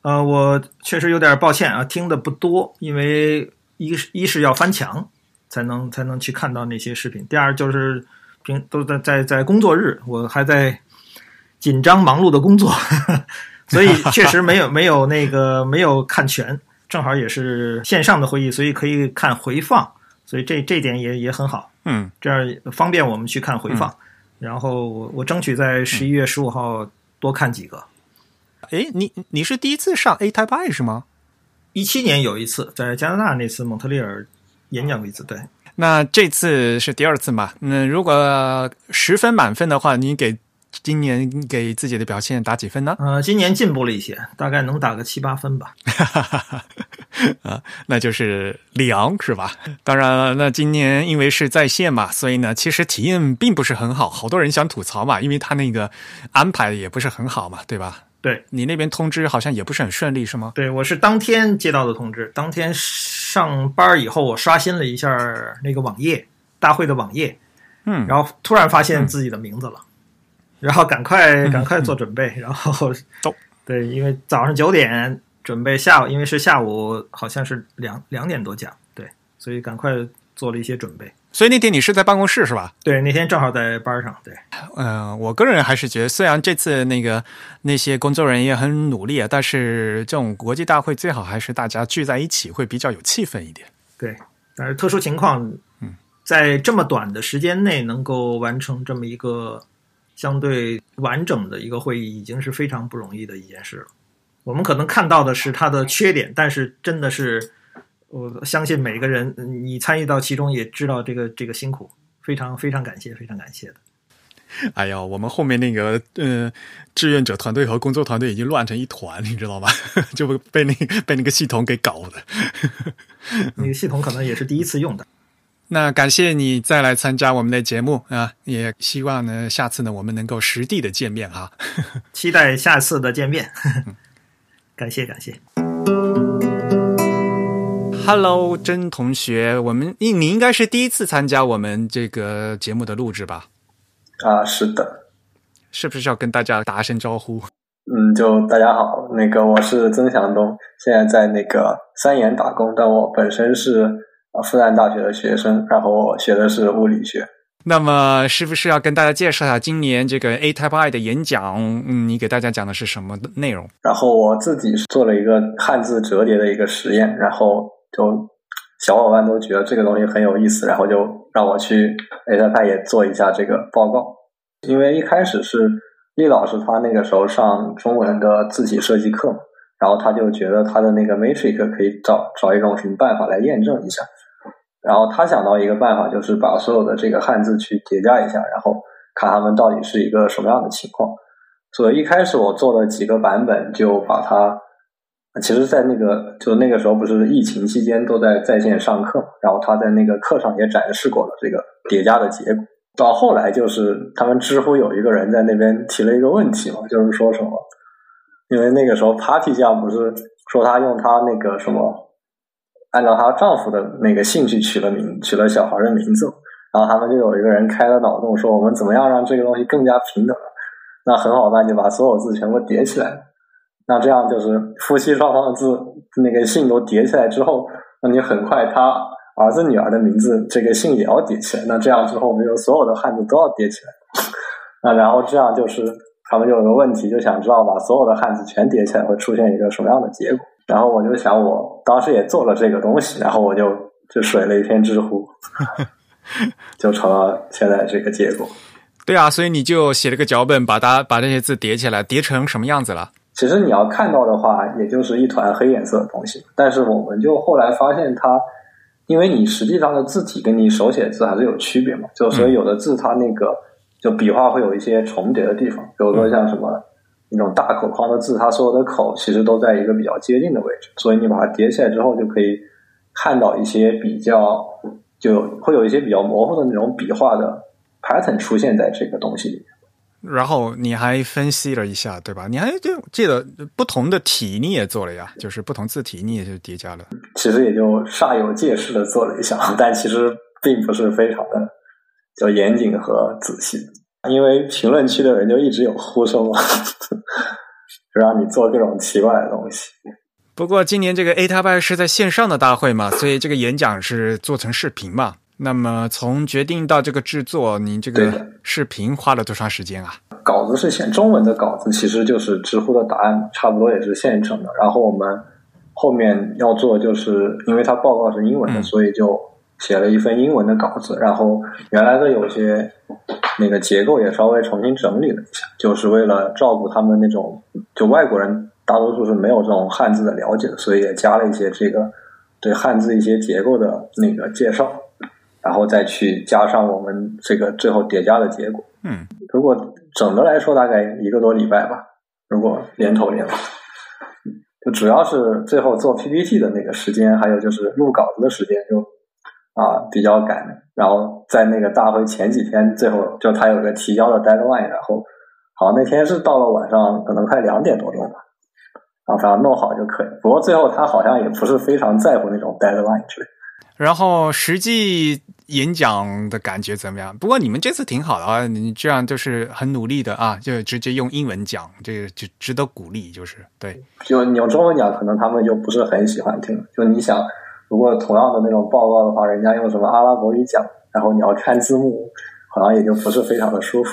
呃，我确实有点抱歉啊，听的不多，因为一一是要翻墙才能才能去看到那些视频，第二就是平都在在在工作日，我还在紧张忙碌的工作，所以确实没有没有那个没有看全，正好也是线上的会议，所以可以看回放，所以这这点也也很好。嗯，这样方便我们去看回放，然后我我争取在十一月十五号多看几个。哎，你你是第一次上 A Type I 是吗？一七年有一次在加拿大那次蒙特利尔演讲过一次，对。那这次是第二次嘛？那如果十分满分的话，你给今年给自己的表现打几分呢？呃，今年进步了一些，大概能打个七八分吧。啊，那就是凉是吧？当然了，那今年因为是在线嘛，所以呢，其实体验并不是很好。好多人想吐槽嘛，因为他那个安排也不是很好嘛，对吧？对你那边通知好像也不是很顺利，是吗？对我是当天接到的通知，当天上班以后，我刷新了一下那个网页大会的网页，嗯，然后突然发现自己的名字了，然后赶快赶快做准备，然后对，因为早上九点。准备下午，因为是下午，好像是两两点多讲，对，所以赶快做了一些准备。所以那天你是在办公室是吧？对，那天正好在班上。对，嗯，我个人还是觉得，虽然这次那个那些工作人员也很努力啊，但是这种国际大会最好还是大家聚在一起，会比较有气氛一点。对，但是特殊情况，嗯，在这么短的时间内能够完成这么一个相对完整的一个会议，已经是非常不容易的一件事了。我们可能看到的是它的缺点，但是真的是，我相信每个人你参与到其中也知道这个这个辛苦，非常非常感谢，非常感谢的。哎呀，我们后面那个呃志愿者团队和工作团队已经乱成一团，你知道吧？就被那被那个系统给搞的。那个系统可能也是第一次用的。那感谢你再来参加我们的节目啊，也希望呢下次呢我们能够实地的见面哈。期待下次的见面。感谢感谢。Hello，甄同学，我们你你应该是第一次参加我们这个节目的录制吧？啊，是的。是不是要跟大家打声招呼？嗯，就大家好，那个我是曾祥东，现在在那个三研打工，但我本身是复旦大学的学生，然后我学的是物理学。那么，是不是要跟大家介绍一下今年这个 A Type I 的演讲？嗯，你给大家讲的是什么内容？然后我自己是做了一个汉字折叠的一个实验，然后就小伙伴都觉得这个东西很有意思，然后就让我去 A Type I 也做一下这个报告。因为一开始是厉老师他那个时候上中文的字体设计课嘛，然后他就觉得他的那个 Matrix 可以找找一种什么办法来验证一下。然后他想到一个办法，就是把所有的这个汉字去叠加一下，然后看他们到底是一个什么样的情况。所以一开始我做了几个版本，就把它，其实，在那个就那个时候不是疫情期间都在在线上课，然后他在那个课上也展示过了这个叠加的结果。到后来就是他们知乎有一个人在那边提了一个问题嘛，就是说什么，因为那个时候 Party 酱不是说他用他那个什么。按照她丈夫的那个兴趣取了名，取了小孩的名字。然后他们就有一个人开了脑洞，说我们怎么样让这个东西更加平等？那很好办，就把所有字全部叠起来。那这样就是夫妻双方的字，那个姓都叠起来之后，那你很快他儿子女儿的名字这个姓也要叠起来。那这样之后，我们就所有的汉字都要叠起来。那然后这样就是他们就有个问题，就想知道把所有的汉字全叠起来会出现一个什么样的结果。然后我就想，我当时也做了这个东西，然后我就就水了一篇知乎。就成了现在这个结果。对啊，所以你就写了个脚本，把它把这些字叠起来，叠成什么样子了？其实你要看到的话，也就是一团黑颜色的东西。但是我们就后来发现，它因为你实际上的字体跟你手写字还是有区别嘛，就所以有的字它那个就笔画会有一些重叠的地方，比如说像什么那种大口框的字，它所有的口其实都在一个比较接近的位置，所以你把它叠起来之后，就可以看到一些比较。就会有一些比较模糊的那种笔画的 pattern 出现在这个东西里面。然后你还分析了一下，对吧？你还就记得不同的体你也做了呀，就是不同字体你也就叠加了。其实也就煞有介事的做了一下，但其实并不是非常的就严谨和仔细，因为评论区的人就一直有呼声嘛，就让你做各种奇怪的东西。不过今年这个 A 塔拜是在线上的大会嘛，所以这个演讲是做成视频嘛。那么从决定到这个制作，您这个视频花了多长时间啊？稿子是写中文的稿子，其实就是知乎的答案，差不多也是现成的。然后我们后面要做，就是因为它报告是英文的，所以就写了一份英文的稿子。然后原来的有些那个结构也稍微重新整理了一下，就是为了照顾他们那种就外国人。大多数是没有这种汉字的了解的，所以也加了一些这个对汉字一些结构的那个介绍，然后再去加上我们这个最后叠加的结果。嗯，如果整的来说，大概一个多礼拜吧。如果连头连尾，就主要是最后做 PPT 的那个时间，还有就是录稿子的时间，就啊比较赶。然后在那个大会前几天，最后就他有个提交的 deadline，然后好那天是到了晚上，可能快两点多钟吧。然后反正弄好就可以，不过最后他好像也不是非常在乎那种 deadline 之类。然后实际演讲的感觉怎么样？不过你们这次挺好的啊，你这样就是很努力的啊，就直接用英文讲，这个就值得鼓励，就是对。就你用中文讲，可能他们就不是很喜欢听。就你想，如果同样的那种报告的话，人家用什么阿拉伯语讲，然后你要看字幕，好像也就不是非常的舒服。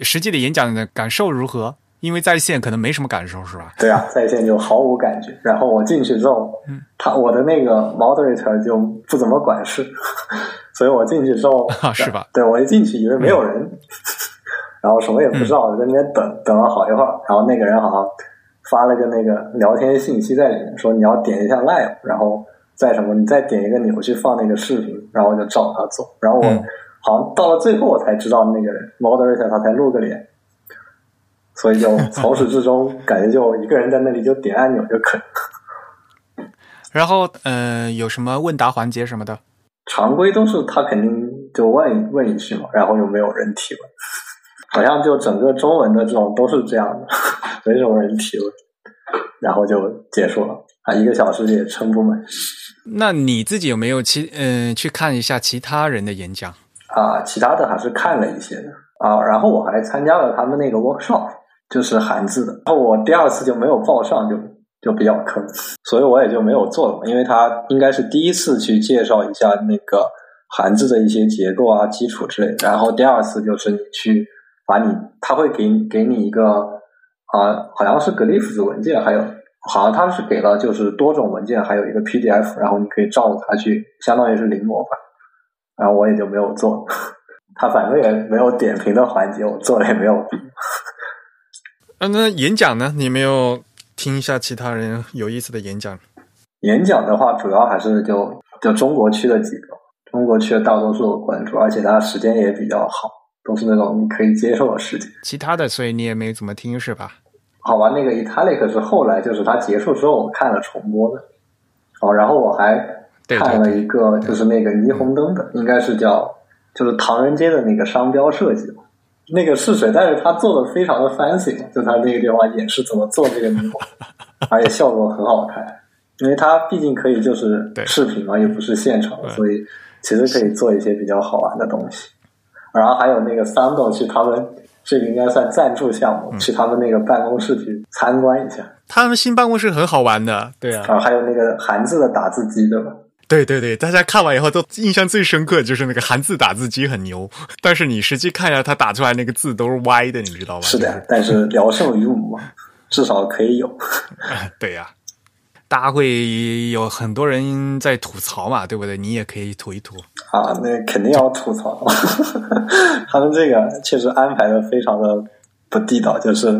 实际的演讲的感受如何？因为在线可能没什么感受，是吧？对啊，在线就毫无感觉。然后我进去之后，他我的那个 moderator 就不怎么管事，所以我进去之后，是吧？对我一进去以为没有人，然后什么也不知道，在那边等等了好一会儿。然后那个人好像发了个那个聊天信息在里面，说你要点一下 live，然后再什么，你再点一个钮去放那个视频，然后我就照他做。然后我好像到了最后，我才知道那个人 moderator 他才露个脸。所以就从始至终感觉就一个人在那里就点按钮就可以了。然后呃，有什么问答环节什么的？常规都是他肯定就问问一句嘛，然后又没有人提问。好像就整个中文的这种都是这样的，没什么人提问，然后就结束了啊，一个小时也撑不满。那你自己有没有其嗯去看一下其他人的演讲啊？其他的还是看了一些的啊，然后我还参加了他们那个 workshop。就是韩字的，然后我第二次就没有报上，就就比较坑，所以我也就没有做了。因为他应该是第一次去介绍一下那个韩字的一些结构啊、基础之类。然后第二次就是你去把你，他会给给你一个啊，好像是 Glyphs 文件，还有好像他是给了就是多种文件，还有一个 PDF，然后你可以照着它去，相当于是临摹吧。然后我也就没有做，他反正也没有点评的环节，我做了也没有。啊，那演讲呢？你没有听一下其他人有意思的演讲？演讲的话，主要还是就就中国区的几个，中国区的大多数关注，而且它时间也比较好，都是那种你可以接受的时间。其他的，所以你也没怎么听是吧？好吧，那个 Italic 是后来就是它结束之后我看了重播的。哦，然后我还看了一个就是那个霓虹灯的，应该是叫就是唐人街的那个商标设计。那个是水，但是他做的非常的 fancy，就他那个地方演示怎么做这个霓虹，而且效果很好看。因为他毕竟可以就是对视频嘛，又不是现场，所以其实可以做一些比较好玩的东西。然后还有那个 Sound 去他们这个应该算赞助项目，去他们那个办公室去参观一下。他们新办公室很好玩的，对啊，啊，还有那个韩字的打字机，对吧？对对对，大家看完以后都印象最深刻就是那个韩字打字机很牛，但是你实际看一下它打出来那个字都是歪的，你知道吧？是的，但是聊胜于无嘛，至少可以有。对呀、大家会有很多人在吐槽嘛，对不对？你也可以吐一吐。啊，那肯定要吐槽，他们这个确实安排的非常的不地道，就是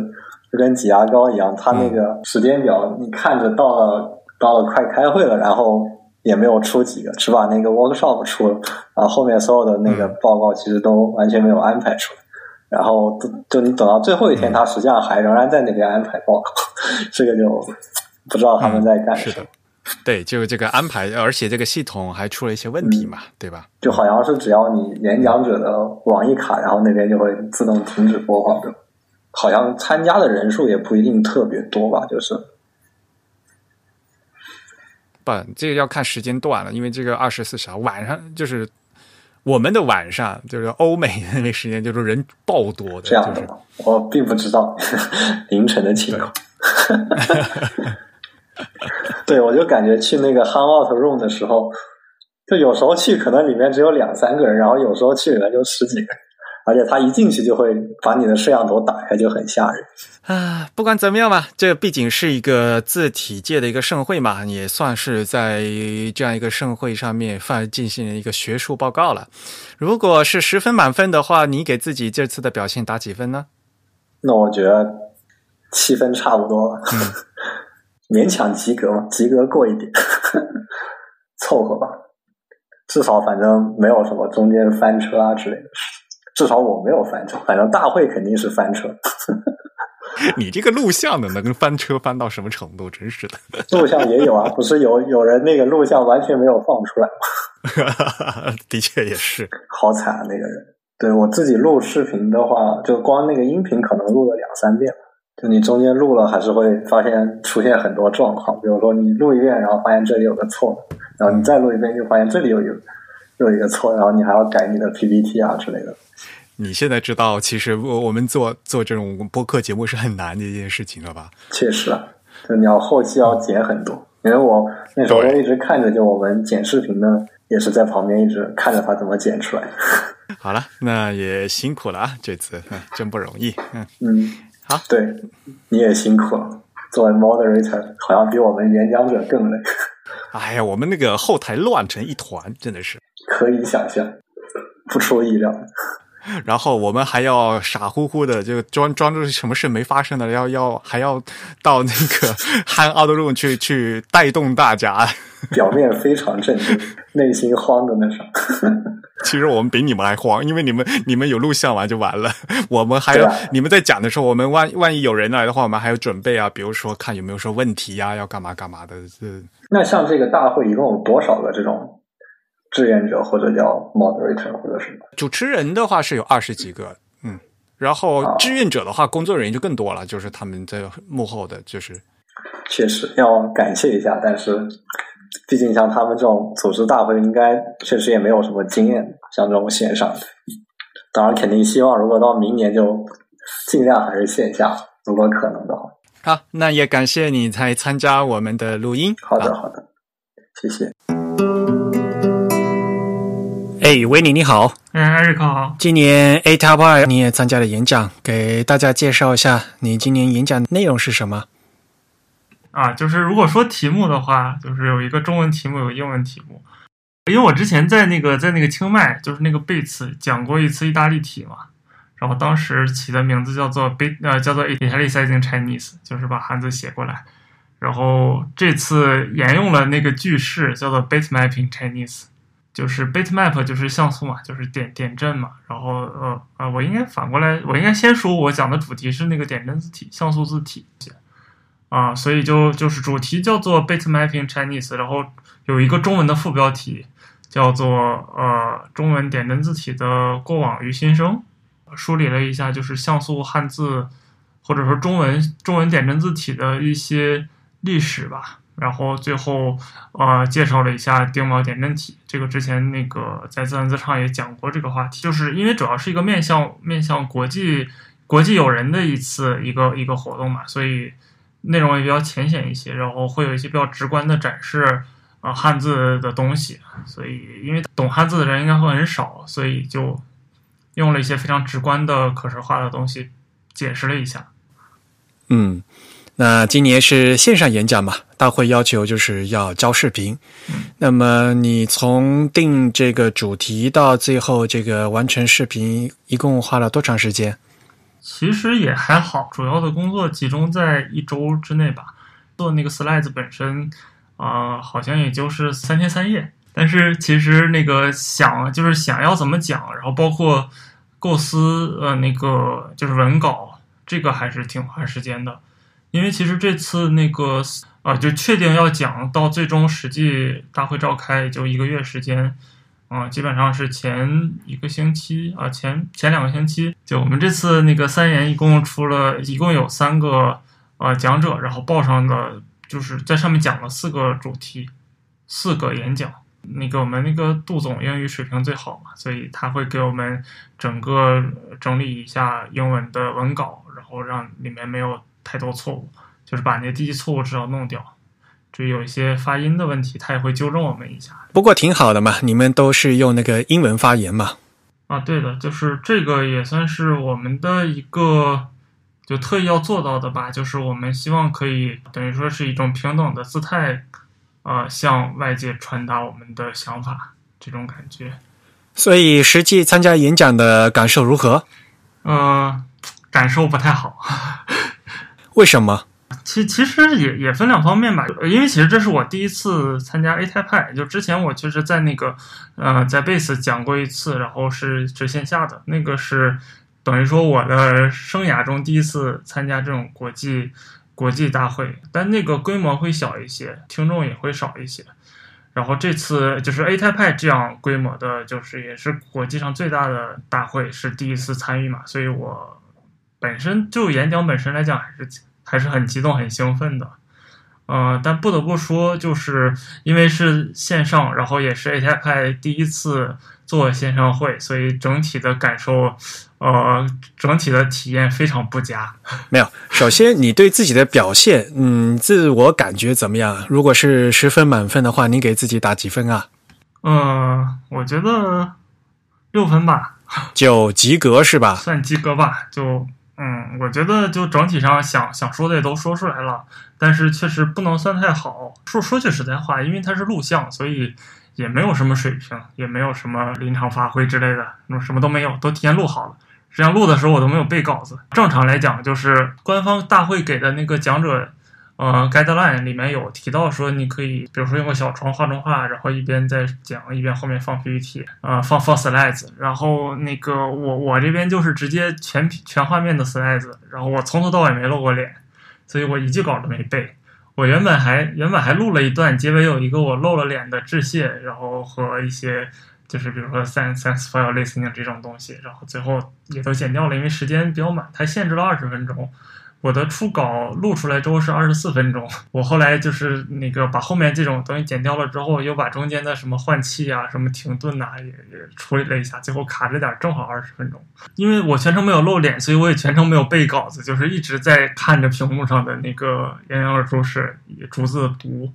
就跟挤牙膏一样，他那个时间表你看着到了到了快开会了，然后也没有出几个，只把那个 workshop 出了，然后后面所有的那个报告其实都完全没有安排出来。然后就就你等到最后一天，他实际上还仍然在那边安排报告，这个就不知道他们在干什么。是的，对，就这个安排，而且这个系统还出了一些问题嘛，对吧？就好像是只要你演讲者的网易卡，然后那边就会自动停止播放的。好像参加的人数也不一定特别多吧，就是不，这个要看时间段了，因为这个二十四小时晚上就是我们的晚上，就是欧美的那时间就是人爆多的，这样？我并不知道 凌晨的情况。对，我就感觉去那个 Hangout Room 的时候，就有时候去可能里面只有两三个人，然后有时候去里面就十几个人，而且他一进去就会把你的摄像头打开，就很吓人。啊，不管怎么样吧，这毕竟是一个字体界的一个盛会嘛，也算是在这样一个盛会上面放进行了一个学术报告了。如果是十分满分的话，你给自己这次的表现打几分呢？那我觉得七分差不多了，勉强及格嘛，及格过一点，凑合吧。至少反正没有什么中间翻车啊之类的事情，至少我没有翻车。反正大会肯定是翻车，你这个录像的能翻车翻到什么程度？真是的，录像也有啊，不是有有人那个录像完全没有放出来吗？的确也是。好惨啊，那个人。对我自己录视频的话，就光那个音频可能录了两三遍。就你中间录了，还是会发现出现很多状况，比如说你录一遍，然后发现这里有个错，然后你再录一遍，就发现这里又有又有一个错，然后你还要改你的 PPT 啊之类的。你现在知道，其实我我们做做这种播客节目是很难的一件事情了吧？确实啊，就你要后期要剪很多，因为我那时候就一直看着，就我们剪视频呢，也是在旁边一直看着他怎么剪出来。好了，那也辛苦了啊，这次、嗯、真不容易。嗯，嗯，好，对，你也辛苦了。作为 moderator，好像比我们演讲者更累，哎呀，我们那个后台乱成一团，真的是。可以想象，不出意料。然后我们还要傻乎乎的就装装作什么事没发生的，要要还要到那个 Hangout Room 去去带动大家。表面非常镇定，内心慌的那种。其实我们比你们还慌，因为你们你们有录像完就完了，我们还要、啊你们在讲的时候，我们万万一有人来的话，我们还要准备啊，比如说看有没有说问题呀、要干嘛干嘛的。这那像这个大会一共有多少个这种志愿者或者叫 moderator 或者什么？主持人的话是有二十几个，嗯，然后哦志愿者的话，工作人员就更多了，就是他们在幕后的，就是确实要感谢一下，但是毕竟像他们这种组织大会，应该确实也没有什么经验，像这种线上的。当然，肯定希望如果到明年就尽量还是线下，如果可能的话。好，那也感谢你才参加我们的录音。好的，好的，谢谢。哎，维尼你好，嗯，艾瑞克好。今年 A t o p i 你也参加了演讲，给大家介绍一下你今年演讲内容是什么？啊，就是如果说题目的话，就是有一个中文题目，有英文题目。因为我之前在那个在那个清迈，就是那个贝茨讲过一次意大利题嘛，然后当时起的名字叫做贝呃叫做 Italicizing Chinese，就是把汉字写过来。然后这次沿用了那个句式，叫做 Bitmapping Chinese，就是 Bitmap 就是像素嘛，就是点点阵嘛。然后呃呃，我应该反过来，我应该先说我讲的主题是那个点阵字体、像素字体。啊，所以就就是主题叫做 Bitmapping Chinese，然后有一个中文的副标题叫做呃中文点阵字体的过往与新生，梳理了一下就是像素汉字或者说中文中文点阵字体的一些历史吧，然后最后呃介绍了一下定锚点阵体，这个之前那个在自弹自唱也讲过这个话题，就是因为主要是一个面向面向国际国际友人的一次一个一个活动嘛，所以内容也比较浅显一些，然后会有一些比较直观的展示啊、汉字的东西，所以因为懂汉字的人应该会很少，所以就用了一些非常直观的可视化的东西解释了一下。嗯，那今年是线上演讲嘛，大会要求就是要交视频。那么你从定这个主题到最后这个完成视频，一共花了多长时间？其实也还好，主要的工作集中在一周之内吧。做那个 slides 本身，啊、好像也就是三天三夜。但是其实那个想就是想要怎么讲，然后包括构思，呃，那个就是文稿，这个还是挺花时间的。因为其实这次那个啊、就确定要讲到最终实际大会召开也就一个月时间，啊、基本上是前一个星期啊、前前两个星期，就我们这次那个三研一共出了一共有三个呃讲者，然后报上的就是在上面讲了四个主题，四个演讲。那个我们那个杜总英语水平最好嘛，所以他会给我们整个整理一下英文的文稿，然后让里面没有太多错误，就是把那第一错误至少弄掉。至于有一些发音的问题，他也会纠正我们一下。不过挺好的嘛，你们都是用那个英文发言嘛。啊，对的，就是这个也算是我们的一个就特意要做到的吧，就是我们希望可以等于说是一种平等的姿态，呃，向外界传达我们的想法，这种感觉。所以实际参加演讲的感受如何？呃，感受不太好。为什么？其其实也也分两方面吧，因为其实这是我第一次参加 A 太派，就之前我就是在那个呃在 Base 讲过一次，然后是是线下的，那个是等于说我的生涯中第一次参加这种国际国际大会，但那个规模会小一些，听众也会少一些。然后这次就是 A 太派这样规模的，就是也是国际上最大的大会，是第一次参与嘛，所以我本身就演讲本身来讲，还是还是很激动、很兴奋的。呃，但不得不说，就是因为是线上，然后也是 A 太派第一次做线上会，所以整体的感受，呃，整体的体验非常不佳。没有，首先你对自己的表现，嗯，自我感觉怎么样？如果是十分满分的话，你给自己打几分啊？嗯、我觉得六分吧，就及格是吧？算及格吧。就嗯，我觉得就整体上想想说的也都说出来了，但是确实不能算太好。说说句实在话，因为它是录像，所以也没有什么水平，也没有什么临场发挥之类的，那什么都没有，都提前录好了。实际上录的时候我都没有背稿子。正常来讲，就是官方大会给的那个讲者。呃，guideline 里面有提到说，你可以比如说用个小窗画中画，然后一边在讲，一边后面放 PPT，呃，放放 slides。然后那个我我这边就是直接全全画面的 slides，然后我从头到尾没露过脸，所以我一句稿都没背。我原本还原本还录了一段，结尾有一个我露了脸的致谢，然后和一些就是比如说 thanks thanks for your listening 这种东西，然后最后也都剪掉了，因为时间比较满，它限制了二十分钟。我的初稿录出来之后是二十四分钟，我后来就是那个把后面这种东西剪掉了之后，又把中间的什么换气啊、什么停顿呐、也也处理了一下，最后卡着点，正好二十分钟。因为我全程没有露脸，所以我也全程没有背稿子，就是一直在看着屏幕上的那个言言而注释，也逐字读。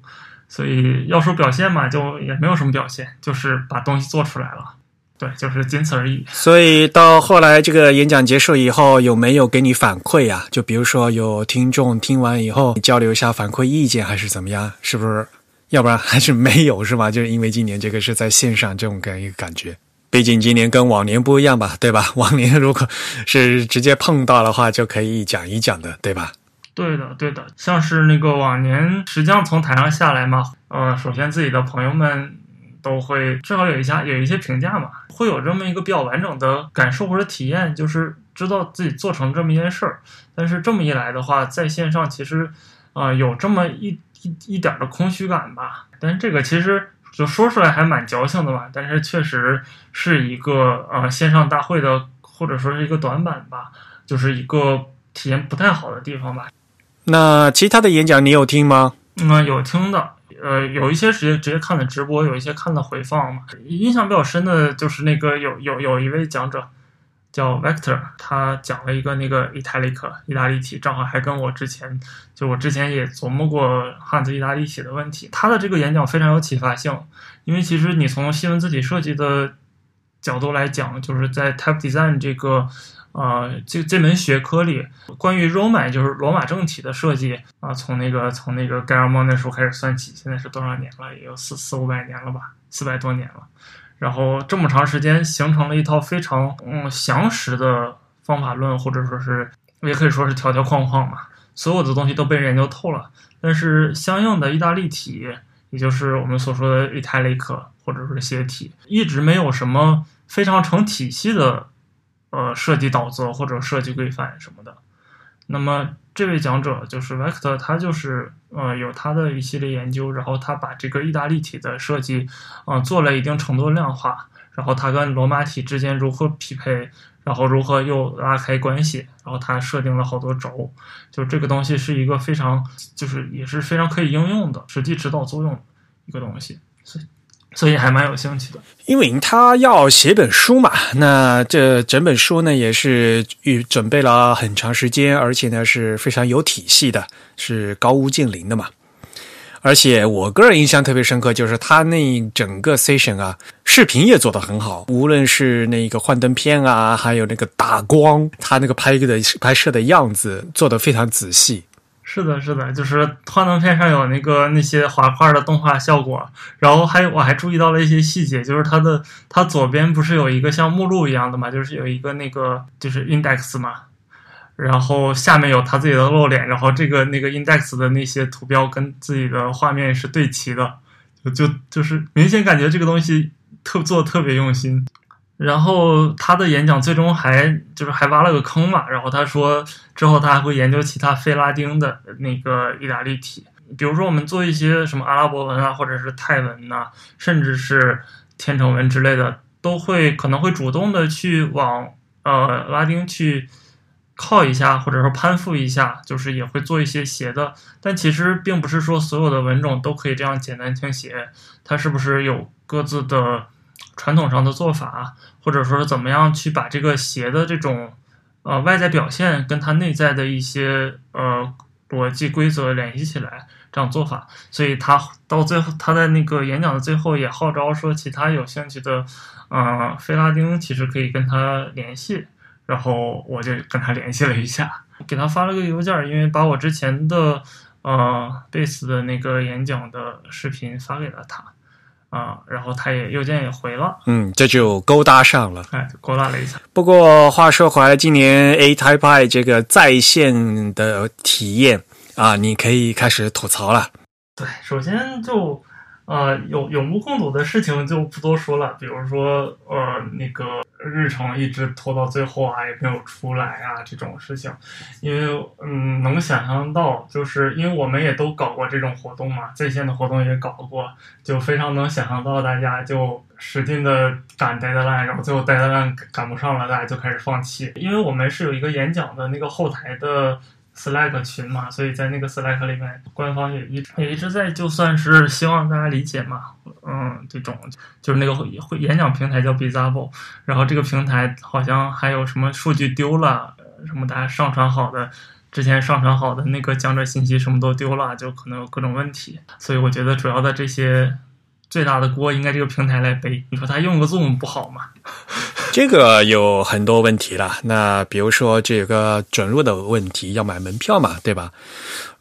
所以要说表现嘛，就也没有什么表现，就是把东西做出来了。对，就是仅此而已。所以到后来这个演讲结束以后，有没有给你反馈啊？就比如说有听众听完以后交流一下反馈意见，还是怎么样？是不是？要不然还是没有是吧？就是因为今年这个是在线上这种感一个感觉。毕竟今年跟往年不一样吧，对吧？往年如果是直接碰到的话，就可以讲一讲的，对吧？对的，对的，像是那个往年，实际上从台上下来嘛，呃，首先自己的朋友们都会至少有一下有一些评价嘛，会有这么一个比较完整的感受或者体验，就是知道自己做成这么一件事儿。但是这么一来的话，在线上其实，呃，有这么一一一点儿的空虚感吧。但是这个其实就说出来还蛮矫情的吧，但是确实是一个呃线上大会的或者说是一个短板吧，就是一个体验不太好的地方吧。那其他的演讲你有听吗？嗯，有听的，呃，有一些直接直接看的直播，有一些看的回放嘛。印象比较深的就是那个有有有一位讲者叫 Vector，他讲了一个那个 Italic 意大利体，正好还跟我之前就我之前也琢磨过汉字意大利体的问题。他的这个演讲非常有启发性，因为其实你从新闻字体设计的角度来讲，就是在 Type Design 这个。啊，这这门学科里，关于 Roman 就是罗马政体的设计啊，从那个从那个盖尔莫那时候开始算起，现在是多少年了？也有四四五百年了吧，四百多年了。然后这么长时间，形成了一套非常嗯详实的方法论，或者说是也可以说是条条框框嘛，所有的东西都被研究透了。但是相应的意大利体，也就是我们所说的 Italic 或者说斜体，一直没有什么非常成体系的。呃，设计导则或者设计规范什么的。那么这位讲者就是 Vector，他就是呃有他的一系列研究，然后他把这个意大利体的设计，嗯，做了一定程度量化，然后他跟罗马体之间如何匹配，然后如何又拉开关系，然后他设定了好多轴，就这个东西是一个非常，就是也是非常可以应用的实际指导作用一个东西。所以。所以还蛮有兴趣的，因为他要写本书嘛，那这整本书呢也是预准备了很长时间，而且呢是非常有体系的，是高屋建瓴的嘛。而且我个人印象特别深刻，就是他那整个 session 啊，视频也做得很好，无论是那个幻灯片啊，还有那个打光，他那个拍的拍摄的样子做得非常仔细。是的，是的，就是幻灯片上有那个那些滑块的动画效果，然后还有我还注意到了一些细节，就是它的它左边不是有一个像目录一样的嘛，就是有一个那个就是 index 嘛，然后下面有他自己的露脸，然后这个那个 index 的那些图标跟自己的画面是对齐的，就就就是明显感觉这个东西特做特别用心。然后他的演讲最终还就是还挖了个坑嘛，然后他说之后他还会研究其他非拉丁的那个意大利体，比如说我们做一些什么阿拉伯文啊，或者是泰文呐，甚至是天成文之类的，都会可能会主动的去往呃拉丁去靠一下，或者说攀附一下，就是也会做一些斜的，但其实并不是说所有的文种都可以这样简单倾斜，它是不是有各自的？传统上的做法，或者说怎么样去把这个鞋的这种呃外在表现跟它内在的一些呃逻辑规则联系起来，这样做法。所以他到最后，他在那个演讲的最后也号召说，其他有兴趣的呃菲拉丁其实可以跟他联系。然后我就跟他联系了一下，给他发了个邮件，因为把我之前的呃贝斯的那个演讲的视频发给了他。啊，然后他也邮件也回了，嗯，这就勾搭上了，哎，勾搭了一下。不过话说回来，今年 A Type I 这个在线的体验啊，你可以开始吐槽了。对，首先就。呃，有有目共睹的事情就不多说了，比如说，呃，那个日程一直拖到最后啊，也没有出来啊，这种事情，因为，嗯，能想象到，就是因为我们也都搞过这种活动嘛，在线的活动也搞过，就非常能想象到大家就使劲的赶 deadline，然后最后 deadline 赶不上了，大家就开始放弃，因为我们是有一个演讲的那个后台的。Slack 群嘛，所以在那个 Slack 里面，官方也一也一直在，就算是希望大家理解嘛，嗯，这种就是那个会会演讲平台叫 Bizarro，然后这个平台好像还有什么数据丢了，什么大家上传好的之前上传好的那个讲者信息什么都丢了，就可能有各种问题，所以我觉得主要的这些最大的锅应该这个平台来背。你说他用个 Zoom 不好吗？这个有很多问题了，那比如说这个准入的问题，要买门票嘛，对吧？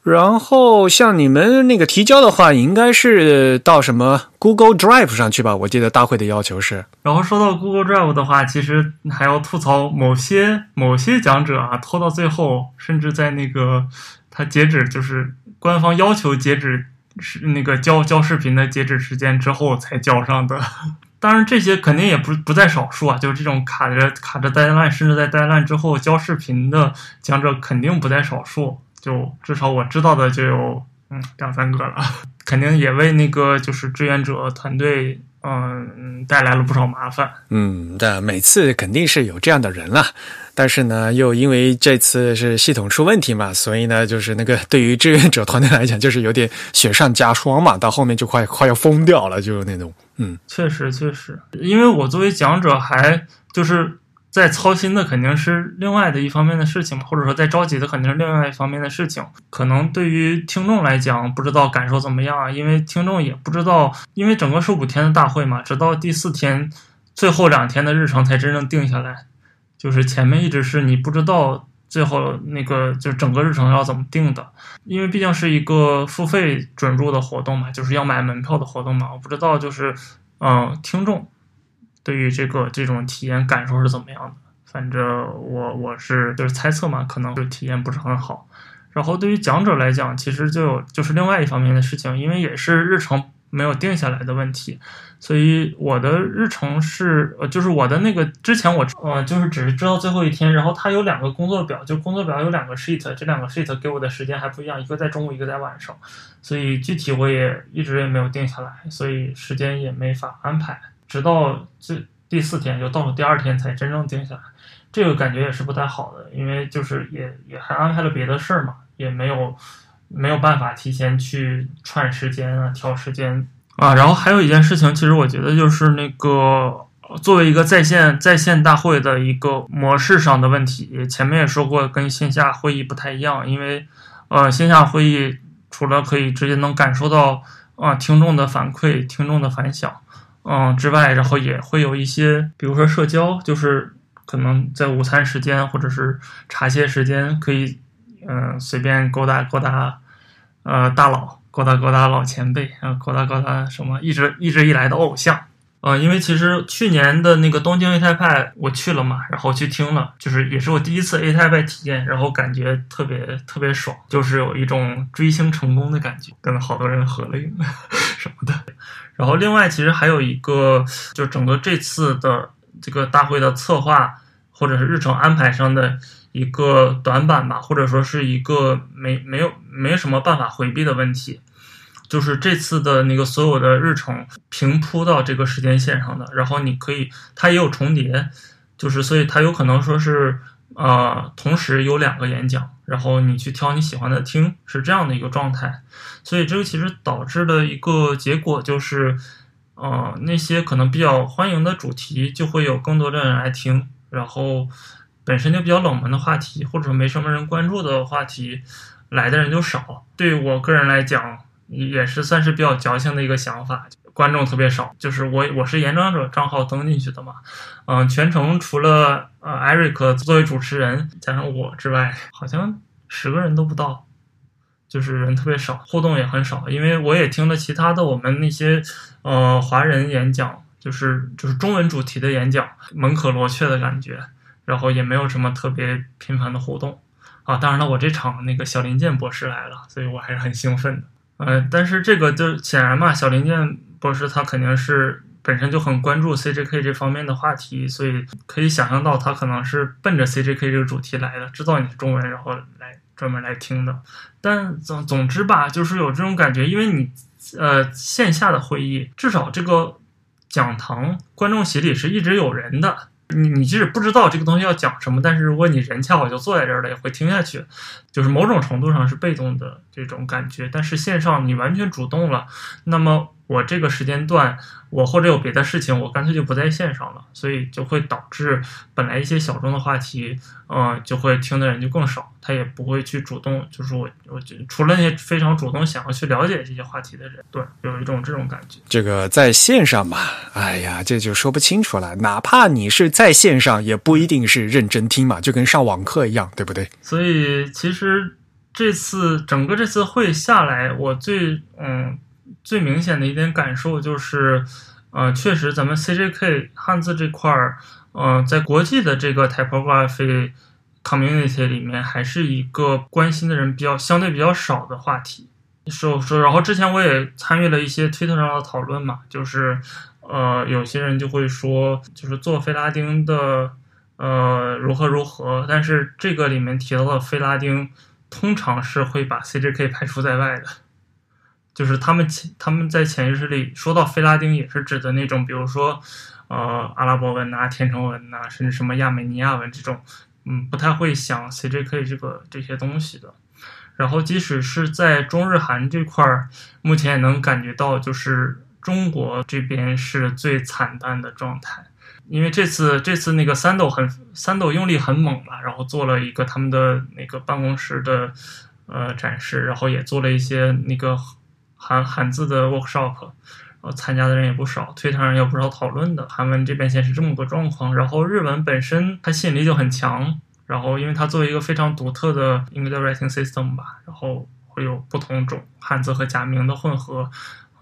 然后像你们那个提交的话，应该是到什么 Google Drive 上去吧？我记得大会的要求是。然后说到 Google Drive 的话，其实还要吐槽某些某些讲者啊，拖到最后，甚至在那个他截止就是官方要求截止是那个交交视频的截止时间之后才交上的。当然，这些肯定也不不在少数啊，就是这种卡着卡着呆烂，甚至在呆烂之后交视频的讲者肯定不在少数，就至少我知道的就有嗯两三个了，肯定也为那个就是志愿者团队嗯带来了不少麻烦。嗯，但每次肯定是有这样的人了。但是呢，又因为这次是系统出问题嘛，所以呢，就是那个对于志愿者团队来讲，就是有点雪上加霜嘛，到后面就快快要疯掉了，就那种，嗯，确实确实，因为我作为讲者，还就是在操心的肯定是另外的一方面的事情嘛，或者说在着急的肯定是另外一方面的事情。可能对于听众来讲，不知道感受怎么样啊，因为听众也不知道，因为整个是五天的大会嘛，直到第四天最后两天的日程才真正定下来。就是前面一直是你不知道最后那个就整个日程要怎么定的，因为毕竟是一个付费准入的活动嘛，就是要买门票的活动嘛，我不知道就是嗯听众对于这个这种体验感受是怎么样的，反正我我是就是猜测嘛，可能就体验不是很好。然后对于讲者来讲，其实就有就是另外一方面的事情，因为也是日程没有定下来的问题。所以我的日程是，呃，就是我的那个之前我，呃，就是只是知道最后一天，然后它有两个工作表，就工作表有两个 sheet，这两个 sheet 给我的时间还不一样，一个在中午，一个在晚上，所以具体我也一直也没有定下来，所以时间也没法安排，直到这第四天就倒数第二天才真正定下来，这个感觉也是不太好的，因为就是也也还安排了别的事儿嘛，也没有没有办法提前去串时间啊，调时间。啊，然后还有一件事情，其实我觉得就是那个作为一个在线在线大会的一个模式上的问题。前面也说过，跟线下会议不太一样，因为呃，线下会议除了可以直接能感受到啊听众的反馈、听众的反响，嗯之外，然后也会有一些，比如说社交，就是可能在午餐时间或者是茶歇时间，可以嗯随便勾搭勾搭呃大佬。勾搭勾搭老前辈啊，勾搭勾搭什么一直一直以来的偶像啊！因为其实去年的那个东京 A 太派我去了嘛，然后去听了，就是也是我第一次 A 太派体验，然后感觉特别特别爽，就是有一种追星成功的感觉，跟好多人合了影 什么的。然后另外其实还有一个，就整个这次的这个大会的策划或者是日程安排上的。一个短板吧，或者说是一个没没有没什么办法回避的问题，就是这次的那个所有的日程平铺到这个时间线上的，然后你可以它也有重叠，就是所以它有可能说是呃同时有两个演讲，然后你去挑你喜欢的听，是这样的一个状态，所以这个其实导致的一个结果就是，呃那些可能比较欢迎的主题就会有更多的人来听，然后。本身就比较冷门的话题，或者说没什么人关注的话题，来的人就少。对我个人来讲，也是算是比较矫情的一个想法，观众特别少。就是我我是演讲者账号登进去的嘛，嗯，全程除了呃艾瑞克作为主持人加上我之外，好像十个人都不到，就是人特别少，互动也很少。因为我也听了其他的我们那些呃华人演讲，就是就是中文主题的演讲，门可罗雀的感觉。然后也没有什么特别频繁的互动啊，当然了，我这场那个小林健博士来了，所以我还是很兴奋的。呃，但是这个就显然嘛，小林健博士他肯定是本身就很关注 CJK 这方面的话题，所以可以想象到他可能是奔着 CJK 这个主题来的，知道你是中文，然后来专门来听的。但总总之吧，就是有这种感觉，因为你呃线下的会议，至少这个讲堂观众席里是一直有人的。你你即使不知道这个东西要讲什么，但是如果你人恰好就坐在这儿了，也会听下去，就是某种程度上是被动的这种感觉。但是线上你完全主动了，那么。我这个时间段，我或者有别的事情，我干脆就不在线上了，所以就会导致本来一些小众的话题，呃，就会听的人就更少，他也不会去主动，就是我，我除了那些非常主动想要去了解这些话题的人，对，有一种这种感觉。这个在线上嘛，哎呀，这就说不清楚了。哪怕你是在线上，也不一定是认真听嘛，就跟上网课一样，对不对？所以其实这次整个这次会下来，我最嗯。最明显的一点感受就是，呃，确实咱们 CJK 汉字这块儿，呃，在国际的这个 Typeography community 里面，还是一个关心的人比较相对比较少的话题。说说，然后之前我也参与了一些推特上的讨论嘛，就是，呃，有些人就会说，就是做费拉丁的，呃，如何如何，但是这个里面提到的费拉丁，通常是会把 CJK 排除在外的。就是他们潜他们在潜意识里说到菲拉丁，也是指的那种，比如说，呃，阿拉伯文呐、天成文呐，甚至什么亚美尼亚文这种嗯不太会想 CJK 这个这些东西的。然后即使是在中日韩这块儿，目前也能感觉到，就是中国这边是最惨淡的状态。因为这次这次那个三斗很三斗用力很猛吧，然后做了一个他们的那个办公室的呃展示，然后也做了一些那个韩韩字的 workshop，然后参加的人也不少，推特上也有不少讨论的。韩文这边显示这么个状况，然后日文本身它吸引力就很强，然后因为它作为一个非常独特的 English writing system 吧，然后会有不同种汉字和假名的混合，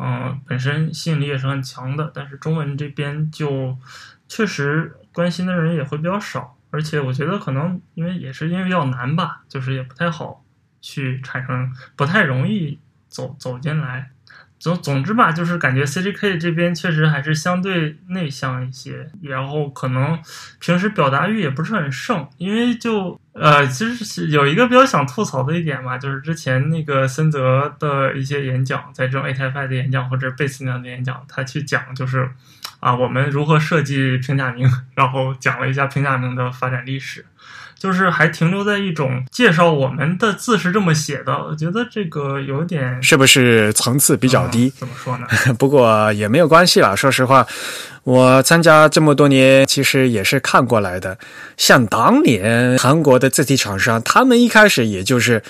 嗯，本身吸引力也是很强的。但是中文这边就确实关心的人也会比较少，而且我觉得可能因为也是因为比较难吧，就是也不太好去产生，不太容易走走进来。总总之吧，就是感觉 CJK 这边确实还是相对内向一些，然后可能平时表达欲也不是很盛，因为就呃，其实有一个比较想吐槽的一点吧，就是之前那个森泽的一些演讲，在这种 ATFI 的演讲或者贝斯那样的演讲，他去讲就是啊，我们如何设计平假名，然后讲了一下平假名的发展历史。就是还停留在一种介绍我们的字是这么写的，我觉得这个有点是不是层次比较低？怎么说呢？不过也没有关系啦。说实话，我参加这么多年，其实也是看过来的。像当年韩国的字体厂商，他们一开始也就是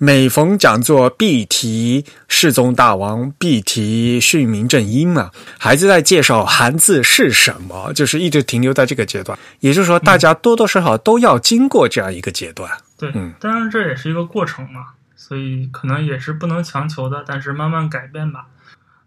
每逢讲座必提世宗大王，必提训民正音嘛，孩子在介绍汉字是什么，就是一直停留在这个阶段。也就是说，大家多多少少都要经过这样一个阶段。对，嗯当然这也是一个过程嘛，所以可能也是不能强求的，但是慢慢改变吧。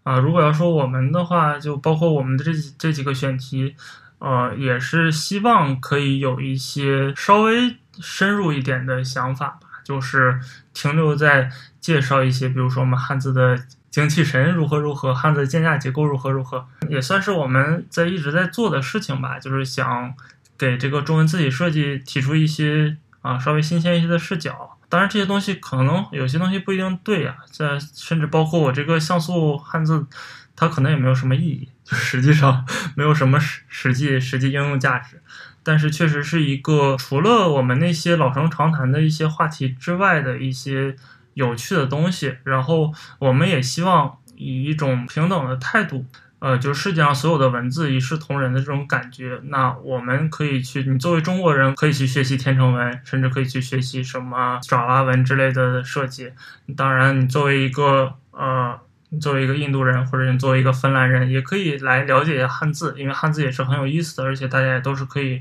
啊、如果要说我们的话，就包括我们的这几这几个选题，呃，也是希望可以有一些稍微深入一点的想法吧，就是停留在介绍一些，比如说我们汉字的精气神如何如何，汉字的间架结构如何如何，也算是我们在一直在做的事情吧，就是想给这个中文字体设计提出一些啊稍微新鲜一些的视角。当然，这些东西可能有些东西不一定对呀、这甚至包括我这个像素汉字，它可能也没有什么意义，就实际上没有什么实实际实际应用价值。但是确实是一个除了我们那些老生常谈的一些话题之外的一些有趣的东西。然后我们也希望以一种平等的态度，呃，就是世界上所有的文字一视同仁的这种感觉。那我们可以去，你作为中国人可以去学习天成文，甚至可以去学习什么爪哇文之类的设计。当然，你作为一个呃。作为一个印度人，或者你作为一个芬兰人，也可以来了解一下汉字，因为汉字也是很有意思的，而且大家也都是可以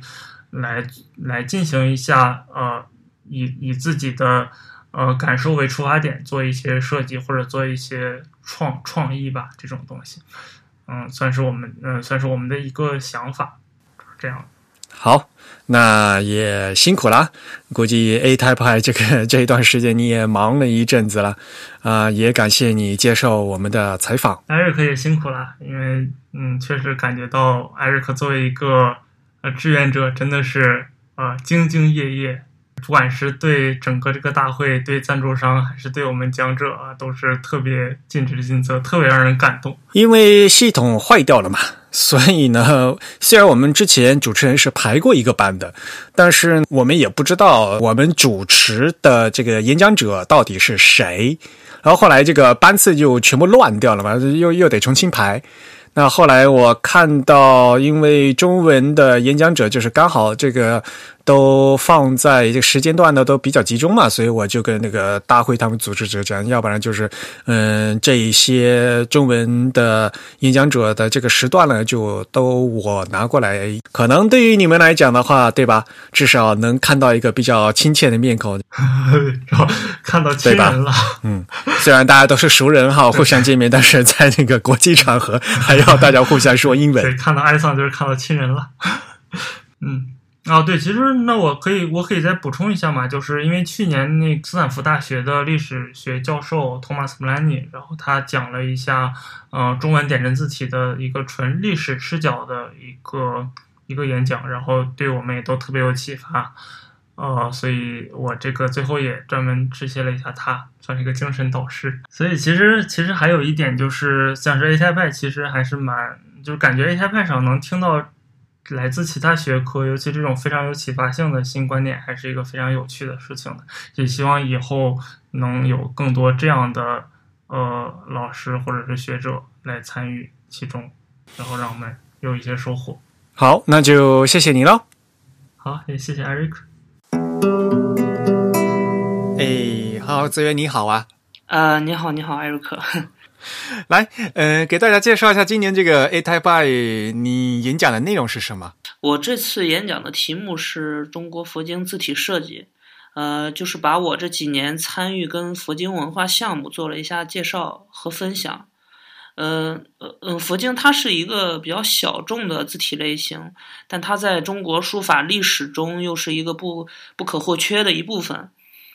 来来进行一下呃，以以自己的呃感受为出发点做一些设计或者做一些创创意吧，这种东西，嗯，算是我们嗯、算是我们的一个想法，这样。好，那也辛苦啦。估计 A Type 派这个 这一段时间你也忙了一阵子了，啊、也感谢你接受我们的采访。艾瑞克也辛苦了，因为嗯，确实感觉到艾瑞克作为一个呃志愿者，真的是呃兢兢业业，不管是对整个这个大会、对赞助商，还是对我们讲者啊，都是特别尽职尽责，特别让人感动。因为系统坏掉了嘛，所以呢，虽然我们之前主持人是排过一个班的，但是我们也不知道我们主持的这个演讲者到底是谁。然后后来这个班次就全部乱掉了嘛，又又得重新排。那后来我看到，因为中文的演讲者就是刚好这个都放在这个时间段呢都比较集中嘛，所以我就跟那个大会他们组织者讲，要不然就是嗯这一些中文的演讲者的这个时段呢，就都我拿过来，可能对于你们来讲的话，对吧？至少能看到一个比较亲切的面孔，然后看到亲人了，嗯，虽然大家都是熟人哈，互相见面，但是在那个国际场合还要大家互相说英文。对，看到埃桑就是看到亲人了。嗯，哦，对，其实那我可以，我可以再补充一下嘛，就是因为去年那斯坦福大学的历史学教授托马斯·穆兰尼，然后他讲了一下，呃，中文点阵字体的一个纯历史视角的一个一个演讲，然后对我们也都特别有启发。呃，所以我这个最后也专门致谢了一下他，算是一个精神导师。所以其实其实还有一点就是，像是 A 太派，其实还是蛮，就是感觉 A I 派上能听到来自其他学科，尤其这种非常有启发性的新观点，还是一个非常有趣的事情的。也希望以后能有更多这样的呃老师或者是学者来参与其中，然后让我们有一些收获。好，那就谢谢你了。好，也谢谢 Eric。哎，好，资源你好啊。呃，你好，你好，艾瑞克。来，呃，给大家介绍一下今年这个 A Type I 你演讲的内容是什么？我这次演讲的题目是中国佛经字体设计，呃，就是把我这几年参与跟佛经文化项目做了一下介绍和分享。呃呃呃，佛经它是一个比较小众的字体类型，但它在中国书法历史中又是一个不不可或缺的一部分。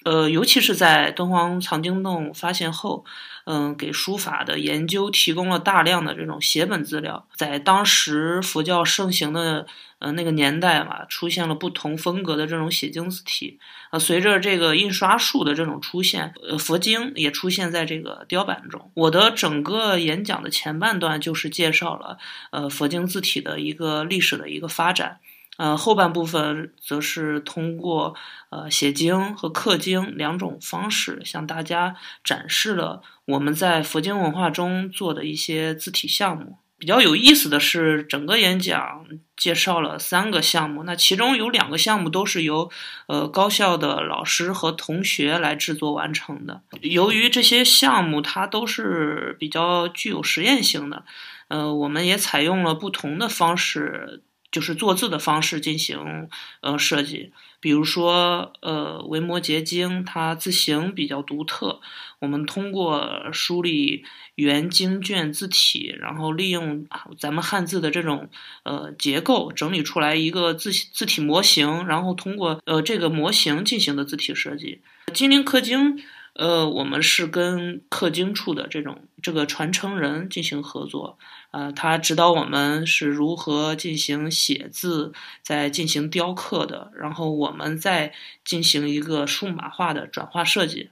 呃，尤其是在敦煌藏经洞发现后，嗯，给书法的研究提供了大量的这种写本资料。在当时佛教盛行的呃那个年代嘛，出现了不同风格的这种写经字体。呃，随着这个印刷术的这种出现，呃，佛经也出现在这个雕版中。我的整个演讲的前半段就是介绍了呃佛经字体的一个历史的一个发展。呃，后半部分则是通过呃写经和刻经两种方式，向大家展示了我们在佛经文化中做的一些字体项目。比较有意思的是，整个演讲介绍了三个项目，那其中有两个项目都是由呃高校的老师和同学来制作完成的。由于这些项目它都是比较具有实验性的，呃，我们也采用了不同的方式。就是做字的方式进行呃设计，比如说呃维摩诘经，它字形比较独特，我们通过梳理原经卷字体，然后利用咱们汉字的这种呃结构，整理出来一个字字体模型，然后通过呃这个模型进行的字体设计。金陵刻经。呃，我们是跟刻经处的这种这个传承人进行合作，呃，他指导我们是如何进行写字，再进行雕刻的，然后我们再进行一个数码化的转化设计。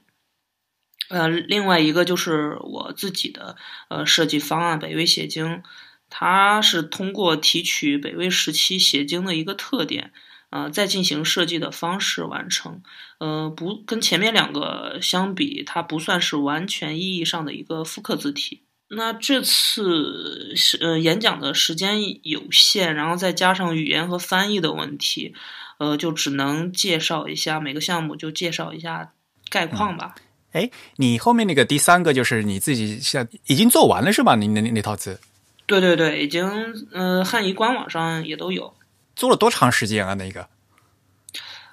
呃，另外一个就是我自己的呃设计方案——北魏写经，它是通过提取北魏时期写经的一个特点。呃，再进行设计的方式完成，呃，不跟前面两个相比，它不算是完全意义上的一个复刻字体。那这次是呃演讲的时间有限，然后再加上语言和翻译的问题，呃，就只能介绍一下每个项目，就介绍一下概况吧。哎，你后面那个第三个就是你自己现已经做完了是吧？你那那套字？对对对，已经呃汉仪官网上也都有。做了多长时间啊？那个，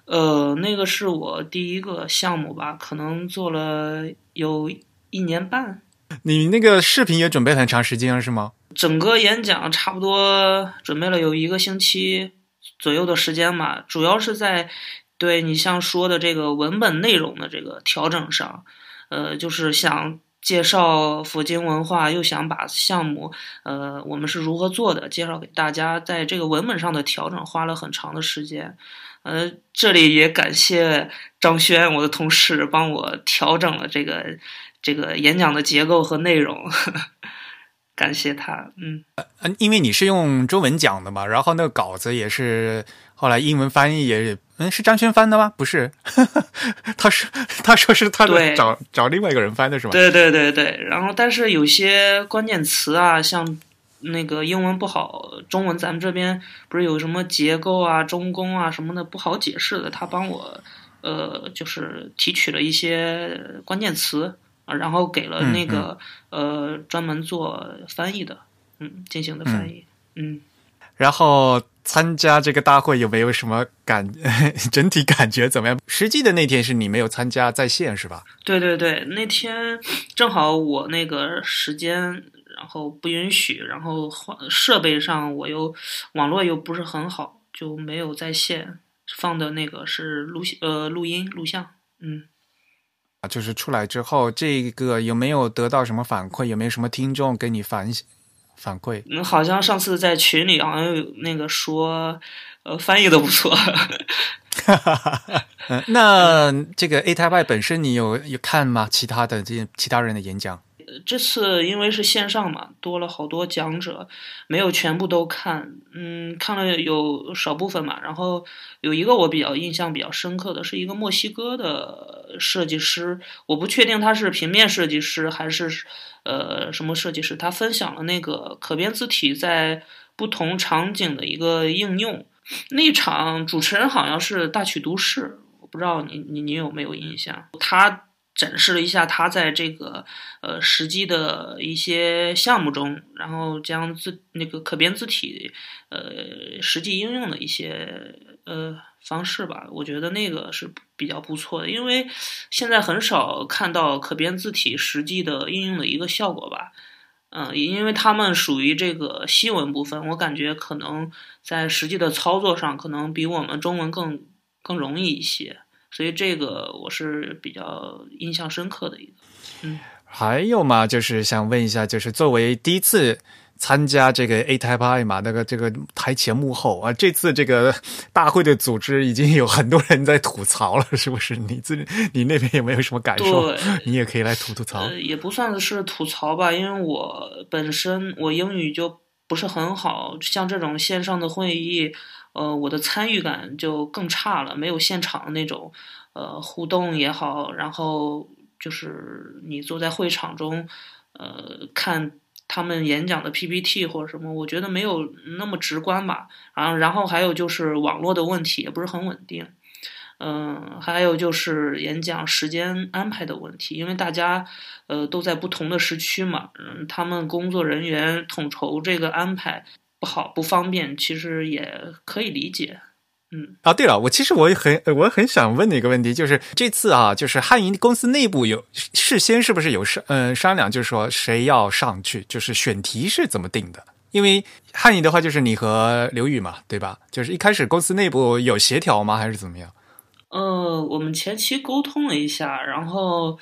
呃，那个是我第一个项目吧，可能做了有一年半。你那个视频也准备很长时间了，是吗？整个演讲差不多准备了有一个星期左右的时间吧，主要是在对你像说的这个文本内容的这个调整上，呃，就是想。介绍佛经文化，又想把项目，呃，我们是如何做的，介绍给大家。在这个文本上的调整，花了很长的时间。呃，这里也感谢张轩，我的同事，帮我调整了这个这个演讲的结构和内容。感谢他，嗯，嗯，因为你是用中文讲的嘛，然后那个稿子也是后来英文翻译也，嗯，是张轩翻的吗？不是，他说 他说是他找找另外一个人翻的是吗？对对对对，然后但是有些关键词啊，像那个英文不好，中文咱们这边不是有什么结构啊、中宫啊什么的不好解释的，他帮我呃就是提取了一些关键词。啊，然后给了那个呃专门做翻译的，嗯，进行的翻译，嗯。然后参加这个大会有没有什么感？整体感觉怎么样？实际的那天是你没有参加在线是吧？对对对，那天正好我那个时间，然后不允许，然后换设备上我又网络又不是很好，就没有在线放的那个是录呃录音录像，嗯。啊，就是出来之后，这个有没有得到什么反馈？有没有什么听众给你反反馈？嗯，好像上次在群里好像有那个说，呃，翻译的不错。那这个 A Type 本身你有有看吗？其他的这些其他人的演讲？这次因为是线上嘛，多了好多讲者，没有全部都看，嗯，看了有少部分嘛。然后有一个我比较印象比较深刻的是一个墨西哥的设计师，我不确定他是平面设计师还是呃什么设计师，他分享了那个可变字体在不同场景的一个应用。那场主持人好像是大曲都市，我不知道你你你有没有印象？他。展示了一下他在这个呃实际的一些项目中，然后将字那个可变字体呃实际应用的一些呃方式吧，我觉得那个是比较不错的，因为现在很少看到可变字体实际的应用的一个效果吧，嗯，因为他们属于这个西文部分，我感觉可能在实际的操作上，可能比我们中文更更容易一些。所以这个我是比较印象深刻的一个，嗯，还有嘛，就是想问一下，就是作为第一次参加这个 A Type I 嘛，那个这个台前幕后啊，这次这个大会的组织已经有很多人在吐槽了，是不是？你自你那边有没有什么感受？你也可以来吐吐槽。也不算是吐槽吧，因为我本身我英语就不是很好，像这种线上的会议。呃，我的参与感就更差了，没有现场的那种，呃，互动也好，然后就是你坐在会场中，呃，看他们演讲的 PPT 或者什么，我觉得没有那么直观吧。然后，然后还有就是网络的问题也不是很稳定，嗯，还有就是演讲时间安排的问题，因为大家呃都在不同的时区嘛，嗯，他们工作人员统筹这个安排。不好不方便，其实也可以理解。嗯啊，对了，我其实我也很我很想问的一个问题，就是这次啊，就是汉仪公司内部有事先是不是有商嗯商量，就是说谁要上去，就是选题是怎么定的？因为汉仪的话就是你和刘宇嘛，对吧？就是一开始公司内部有协调吗，还是怎么样？呃，我们前期沟通了一下，然后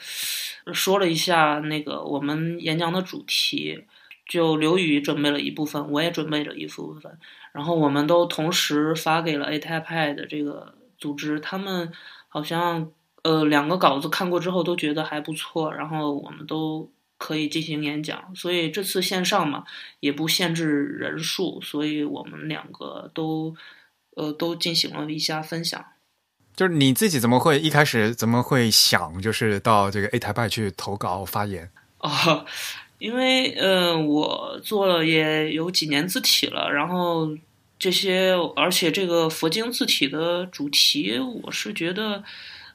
说了一下那个我们演讲的主题。就刘宇准备了一部分，我也准备了一部分，然后我们都同时发给了 A Type 的这个组织，他们好像呃两个稿子看过之后都觉得还不错，然后我们都可以进行演讲，所以这次线上嘛也不限制人数，所以我们两个都呃都进行了一下分享。就是你自己怎么会一开始怎么会想就是到这个 A Type 去投稿发言啊？因为呃，我做了也有几年字体了，然后这些，而且这个佛经字体的主题，我是觉得，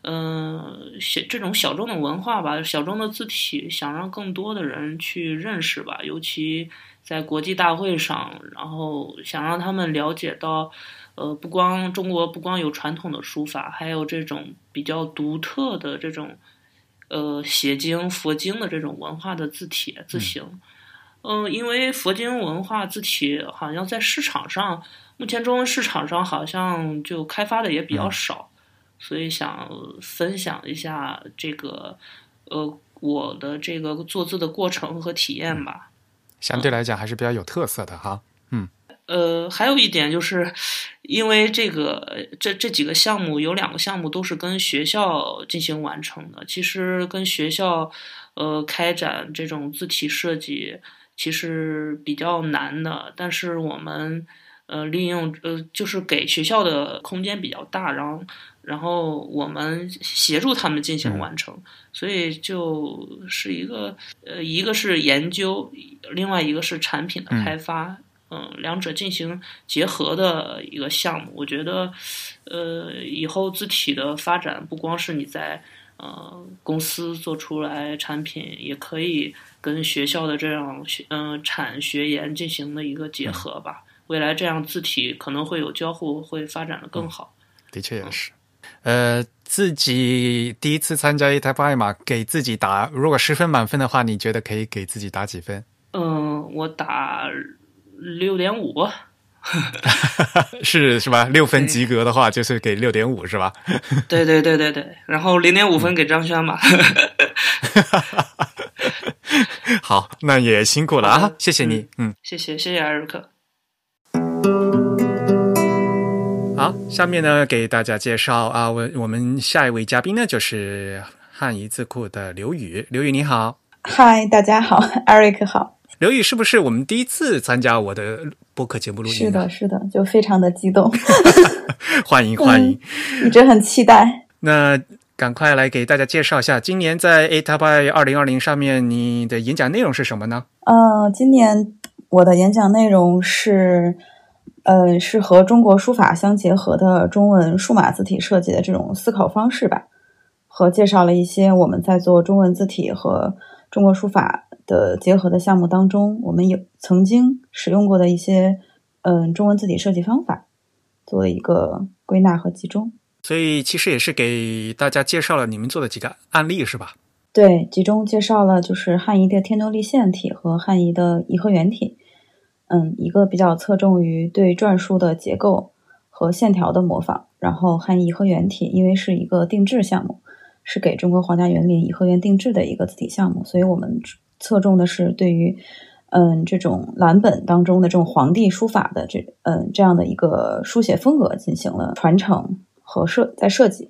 嗯，小这种小众的文化吧，小众的字体，想让更多的人去认识吧，尤其在国际大会上，然后想让他们了解到，呃，不光中国不光有传统的书法，还有这种比较独特的这种。呃，写经佛经的这种文化的字体字形，嗯，因为佛经文化字体好像在市场上，目前中文市场上好像就开发的也比较少，所以想分享一下这个，呃，我的这个做字的过程和体验吧。相对来讲还是比较有特色的哈，嗯。呃，还有一点就是，因为这个这这几个项目有两个项目都是跟学校进行完成的。其实跟学校呃开展这种字体设计其实比较难的，但是我们呃利用呃就是给学校的空间比较大，然后然后我们协助他们进行完成，所以就是一个呃一个是研究，另外一个是产品的开发。嗯，两者进行结合的一个项目，我觉得，呃，以后字体的发展不光是你在呃公司做出来产品，也可以跟学校的这样学嗯产学研进行的一个结合吧。未来这样字体可能会有交互，会发展的更好。的确也是。呃，自己第一次参加一台赛马，给自己打，如果十分满分的话，你觉得可以给自己打几分？嗯，我打。六点五，是是吧？六分及格的话，就是给六点五，是吧？对对对对对，然后零点五分给张轩吧。好，那也辛苦了啊，谢谢你，嗯，谢谢谢谢艾瑞克。好，下面呢给大家介绍啊，我我们下一位嘉宾呢就是汉仪字库的刘宇，刘宇你好。嗨，大家好艾瑞克好。刘宇是不是我们第一次参加我的播客节目录音？是的，是的，就非常的激动。欢迎 欢迎，一直很期待。那赶快来给大家介绍一下，今年在 A t a p i 二零二零上面你的演讲内容是什么呢？呃，今年我的演讲内容是，呃，是和中国书法相结合的中文数码字体设计的这种思考方式吧，和介绍了一些我们在做中文字体和中国书法的结合的项目当中，我们有曾经使用过的一些嗯中文字体设计方法，做了一个归纳和集中。所以其实也是给大家介绍了你们做的几个案例，是吧？对，集中介绍了就是汉仪的天多立线体和汉仪的颐和园体。嗯，一个比较侧重于对篆书的结构和线条的模仿，然后汉仪颐和园体因为是一个定制项目，是给中国皇家园林颐和园定制的一个字体项目，所以我们侧重的是对于嗯这种蓝本当中的这种皇帝书法的这嗯这样的一个书写风格进行了传承。和设在设计，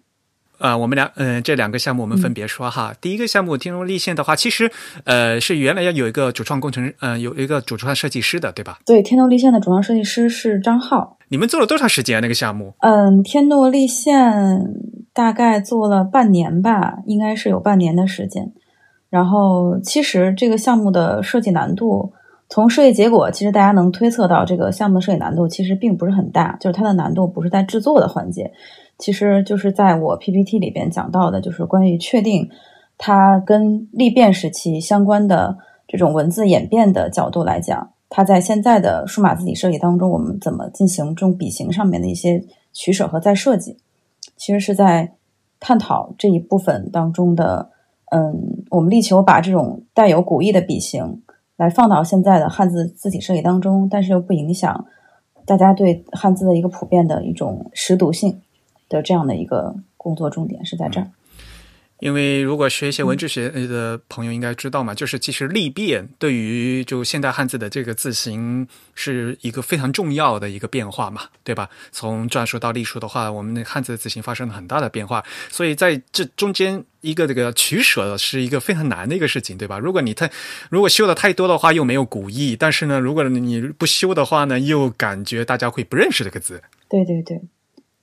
啊，我们两嗯这两个项目我们分别说哈。第一个项目天龙立线的话，其实呃是原来要有一个主创工程，嗯，有一个主创设计师的，对吧？对，天诺立线的主创设计师是张浩。你们做了多长时间那个项目？嗯，天诺立线大概做了半年吧，应该是有半年的时间。然后其实这个项目的设计难度，从设计结果其实大家能推测到，这个项目的设计难度其实并不是很大，就是它的难度不是在制作的环节。其实就是在我 PPT 里边讲到的，就是关于确定它跟历变时期相关的这种文字演变的角度来讲，它在现在的数码字体设计当中，我们怎么进行这种笔形上面的一些取舍和再设计，其实是在探讨这一部分当中的，嗯，我们力求把这种带有古意的笔形来放到现在的汉字字体设计当中，但是又不影响大家对汉字的一个普遍的一种识读性。的这样的一个工作重点是在这儿，因为如果学一些文字学的朋友应该知道嘛，就是其实历变对于就现代汉字的这个字形是一个非常重要的一个变化嘛，对吧？从篆书到隶书的话，我们的汉字的字形发生了很大的变化，所以在这中间一个这个取舍是一个非常难的一个事情，对吧？如果你太如果修的太多的话，又没有古意；但是呢，如果你不修的话呢，又感觉大家会不认识这个字。对对对。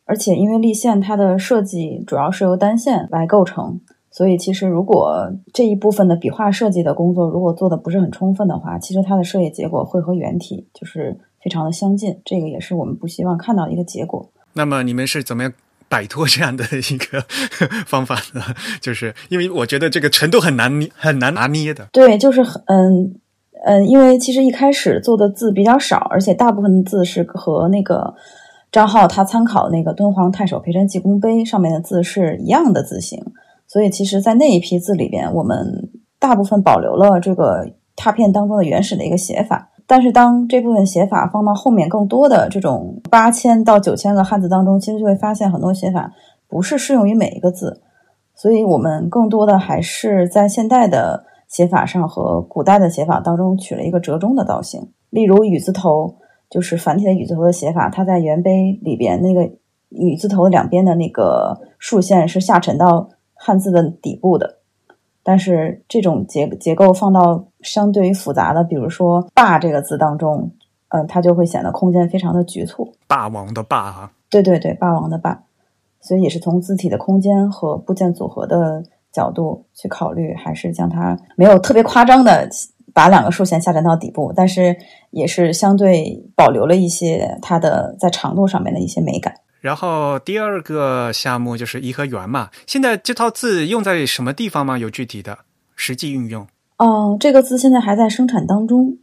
而且，因为立线它的设计主要是由单线来构成，所以其实如果这一部分的笔画设计的工作如果做的不是很充分的话，其实它的设计结果会和原体就是非常的相近，这个也是我们不希望看到的一个结果。那么你们是怎么样摆脱这样的一个 方法呢？就是因为我觉得这个程度很难很难拿捏的。对，就是很嗯嗯，因为其实一开始做的字比较少，而且大部分的字是和那个。张浩他参考那个敦煌太守裴山济功碑上面的字是一样的字形，所以其实，在那一批字里边，我们大部分保留了这个拓片当中的原始的一个写法。但是，当这部分写法放到后面更多的这种八千到九千个汉字当中，其实就会发现很多写法不是适用于每一个字。所以我们更多的还是在现代的写法上和古代的写法当中取了一个折中的造型，例如雨字头。就是繁体的雨字头的写法，它在原碑里边那个雨字头两边的那个竖线是下沉到汉字的底部的，但是这种结结构放到相对于复杂的，比如说“霸”这个字当中，嗯，它就会显得空间非常的局促。霸王的“霸”哈，对对对，霸王的“霸”，所以也是从字体的空间和部件组合的角度去考虑，还是将它没有特别夸张的。把两个竖线下沉到底部，但是也是相对保留了一些它的在长度上面的一些美感。然后第二个项目就是颐和园嘛，现在这套字用在什么地方吗？有具体的实际运用？哦，这个字现在还在生产当中，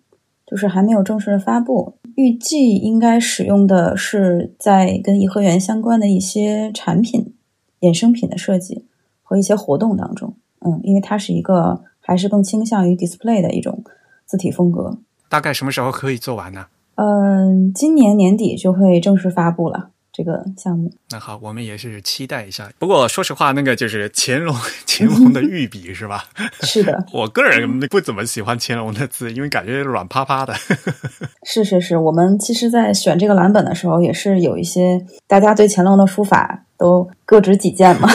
就是还没有正式的发布。预计应该使用的是在跟颐和园相关的一些产品、衍生品的设计和一些活动当中。嗯，因为它是一个。还是更倾向于 display 的一种字体风格。大概什么时候可以做完呢？嗯，今年年底就会正式发布了这个项目。那好，我们也是期待一下。不过说实话，那个就是乾隆，乾隆的御笔是吧？是的，我个人不怎么喜欢乾隆的字，因为感觉软趴趴的。是是是，我们其实，在选这个蓝本的时候，也是有一些大家对乾隆的书法都各执己见嘛。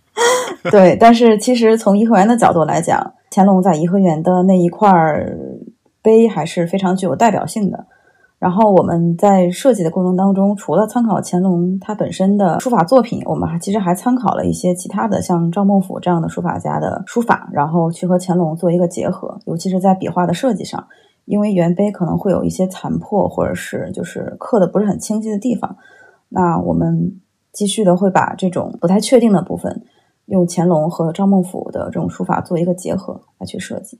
对，但是其实从颐和园的角度来讲，乾隆在颐和园的那一块碑还是非常具有代表性的。然后我们在设计的过程当中，除了参考乾隆他本身的书法作品，我们还其实还参考了一些其他的，像赵孟頫这样的书法家的书法，然后去和乾隆做一个结合，尤其是在笔画的设计上，因为原碑可能会有一些残破或者是就是刻的不是很清晰的地方，那我们继续的会把这种不太确定的部分，用乾隆和赵孟頫的这种书法做一个结合来去设计。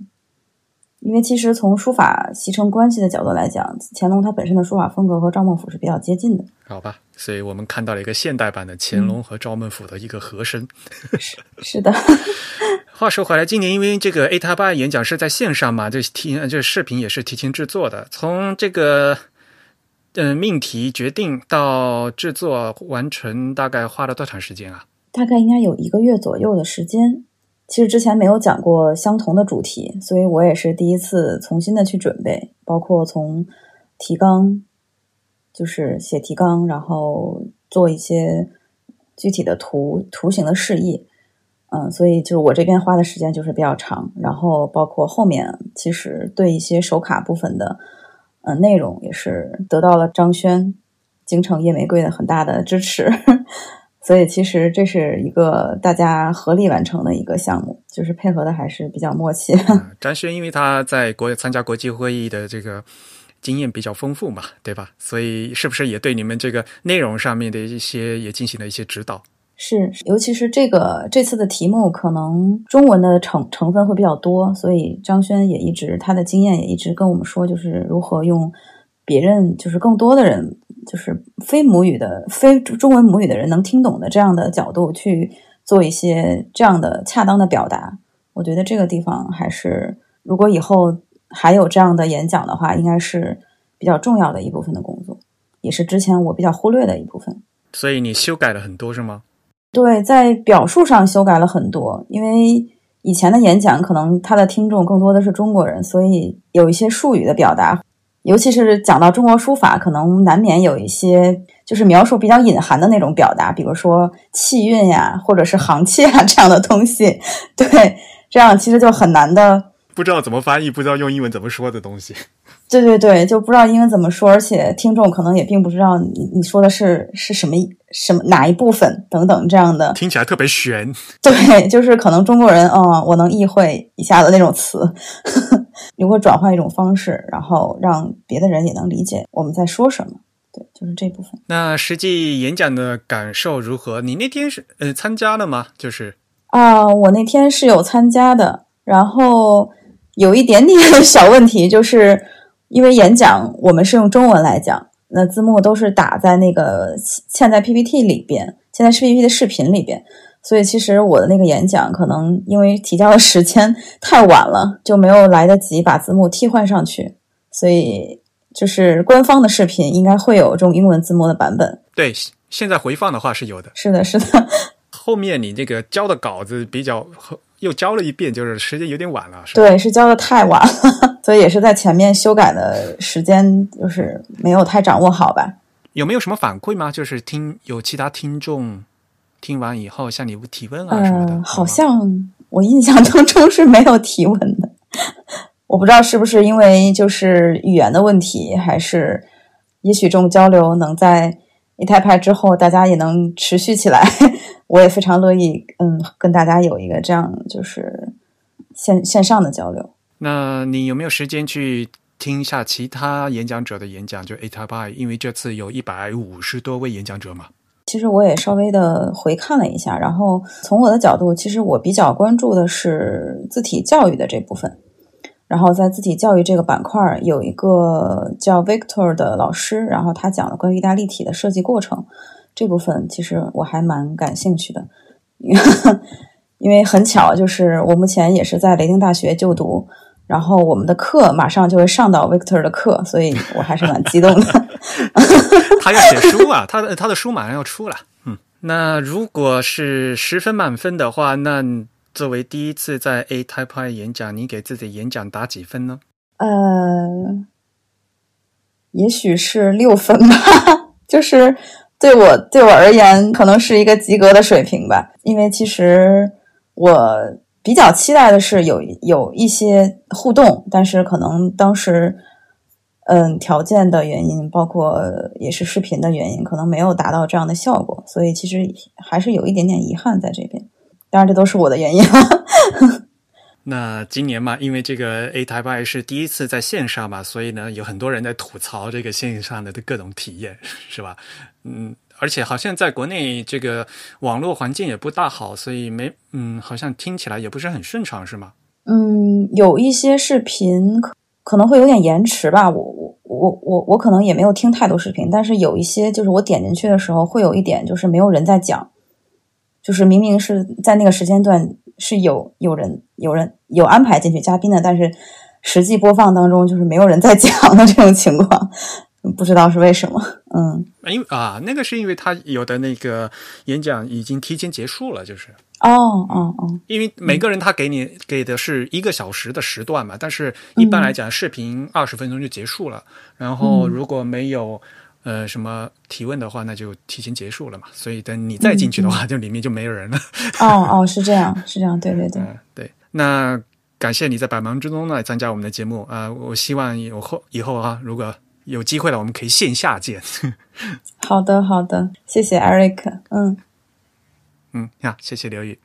因为其实从书法习成关系的角度来讲，乾隆他本身的书法风格和赵孟俯是比较接近的。好吧，所以我们看到了一个现代版的乾隆和赵孟俯的一个和声。是是的。话说回来，今年因为这个 A 塔八演讲是在线上嘛，就提这视频也是提前制作的。从这个嗯命题决定到制作完成，大概花了多长时间啊？大概应该有一个月左右的时间。其实之前没有讲过相同的主题，所以我也是第一次重新的去准备，包括从提纲，就是写提纲，然后做一些具体的图图形的示意，嗯，所以就是我这边花的时间就是比较长，然后包括后面其实对一些手卡部分的嗯内容也是得到了张轩、京城夜玫瑰的很大的支持。所以其实这是一个大家合力完成的一个项目，就是配合的还是比较默契。张轩因为他在国参加国际会议的这个经验比较丰富嘛，对吧？所以是不是也对你们这个内容上面的一些也进行了一些指导？是，尤其是这个这次的题目可能中文的成成分会比较多，所以张轩也一直他的经验也一直跟我们说，就是如何用别人就是更多的人。就是非母语的、非中文母语的人能听懂的这样的角度去做一些这样的恰当的表达，我觉得这个地方还是，如果以后还有这样的演讲的话，应该是比较重要的一部分的工作，也是之前我比较忽略的一部分。所以你修改了很多是吗？对，在表述上修改了很多，因为以前的演讲可能他的听众更多的是中国人，所以有一些术语的表达。尤其是讲到中国书法，可能难免有一些就是描述比较隐含的那种表达，比如说气韵呀，或者是行气啊 这样的东西。对，这样其实就很难的，不知道怎么翻译，不知道用英文怎么说的东西。对对对，就不知道英文怎么说，而且听众可能也并不知道你你说的是是什么什么哪一部分等等这样的，听起来特别悬。对，就是可能中国人啊，我能意会一下的那种词。如何转换一种方式，然后让别的人也能理解我们在说什么？对，就是这部分。那实际演讲的感受如何？你那天是呃参加了吗？就是啊，我那天是有参加的，然后有一点点 小问题，就是因为演讲我们是用中文来讲，那字幕都是打在那个嵌在 PPT 里边，嵌在 PPT 的视频里边。所以其实我的那个演讲可能因为提交的时间 太晚了，就没有来得及把字幕替换上去。所以就是官方的视频应该会有这种英文字幕的版本。对，现在回放的话是有的。是的，是的。后面你这个交的稿子比较又交了一遍，就是时间有点晚了。是对，是交的太晚了，所以也是在前面修改的时间就是没有太掌握好吧。有没有什么反馈吗？就是听有其他听众。听完以后向你提问啊什么的，好像我印象当中是没有提问的。我不知道是不是因为就是语言的问题，还是也许这种交流能在一台派之后大家也能持续起来。我也非常乐意，嗯，跟大家有一个这样就是线线上的交流。那你有没有时间去听一下其他演讲者的演讲？就 A Type I，因为这次有一百五十多位演讲者嘛。其实我也稍微的回看了一下，然后从我的角度，其实我比较关注的是字体教育的这部分。然后在字体教育这个板块儿，有一个叫 Victor 的老师，然后他讲了关于意大利体的设计过程这部分，其实我还蛮感兴趣的，因为很巧，就是我目前也是在雷丁大学就读。然后我们的课马上就会上到 Victor 的课，所以我还是蛮激动的。他要写书啊，他的他的书马上要出了。嗯，那如果是十分满分的话，那作为第一次在 A Type I 演讲，你给自己演讲打几分呢？呃，也许是六分吧，就是对我对我而言，可能是一个及格的水平吧。因为其实我。比较期待的是有有一些互动，但是可能当时嗯条件的原因，包括也是视频的原因，可能没有达到这样的效果，所以其实还是有一点点遗憾在这边。当然，这都是我的原因。那今年嘛，因为这个 A 台 y 是第一次在线上嘛，所以呢，有很多人在吐槽这个线上的各种体验，是吧？嗯，而且好像在国内这个网络环境也不大好，所以没嗯，好像听起来也不是很顺畅，是吗？嗯，有一些视频可可能会有点延迟吧。我我我我我可能也没有听太多视频，但是有一些就是我点进去的时候会有一点就是没有人在讲，就是明明是在那个时间段。是有有人有人有安排进去嘉宾的，但是实际播放当中就是没有人在讲的这种情况，不知道是为什么。嗯，因为啊，那个是因为他有的那个演讲已经提前结束了，就是哦哦哦，因为每个人他给你给的是一个小时的时段嘛，但是一般来讲视频二十分钟就结束了，然后如果没有。呃，什么提问的话，那就提前结束了嘛。所以等你再进去的话，就里面就没有人了。哦哦，是这样，是这样，对对对，对。那感谢你在百忙之中来参加我们的节目啊！我希望以后以后啊，如果有机会了，我们可以线下见。好的，好的，谢谢 Eric。嗯嗯，好，谢谢刘宇。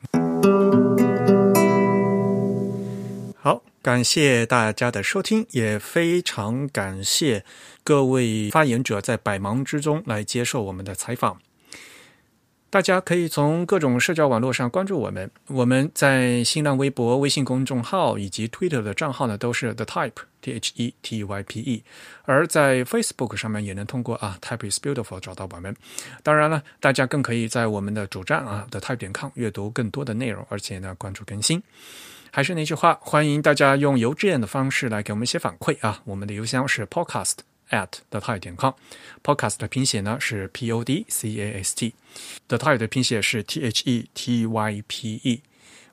好，感谢大家的收听，也非常感谢。各位发言者在百忙之中来接受我们的采访。大家可以从各种社交网络上关注我们。我们在新浪微博、微信公众号以及 Twitter 的账号呢，都是 The Type T H E T Y P E。而在 Facebook 上面也能通过啊 Type is Beautiful 找到我们。当然了，大家更可以在我们的主站啊 The Type 点 com 阅读更多的内容，而且呢关注更新。还是那句话，欢迎大家用邮件的方式来给我们一些反馈啊。我们的邮箱是 Podcast。At the type 点 com，podcast 的拼写呢是 p o d c a s t，the type 的拼写是 t h e t y p e，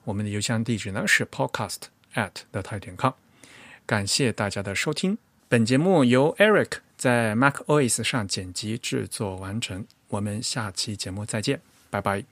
我们的邮箱地址呢是 podcast at the type 点 com。感谢大家的收听，本节目由 Eric 在 Mac OS 上剪辑制作完成，我们下期节目再见，拜拜。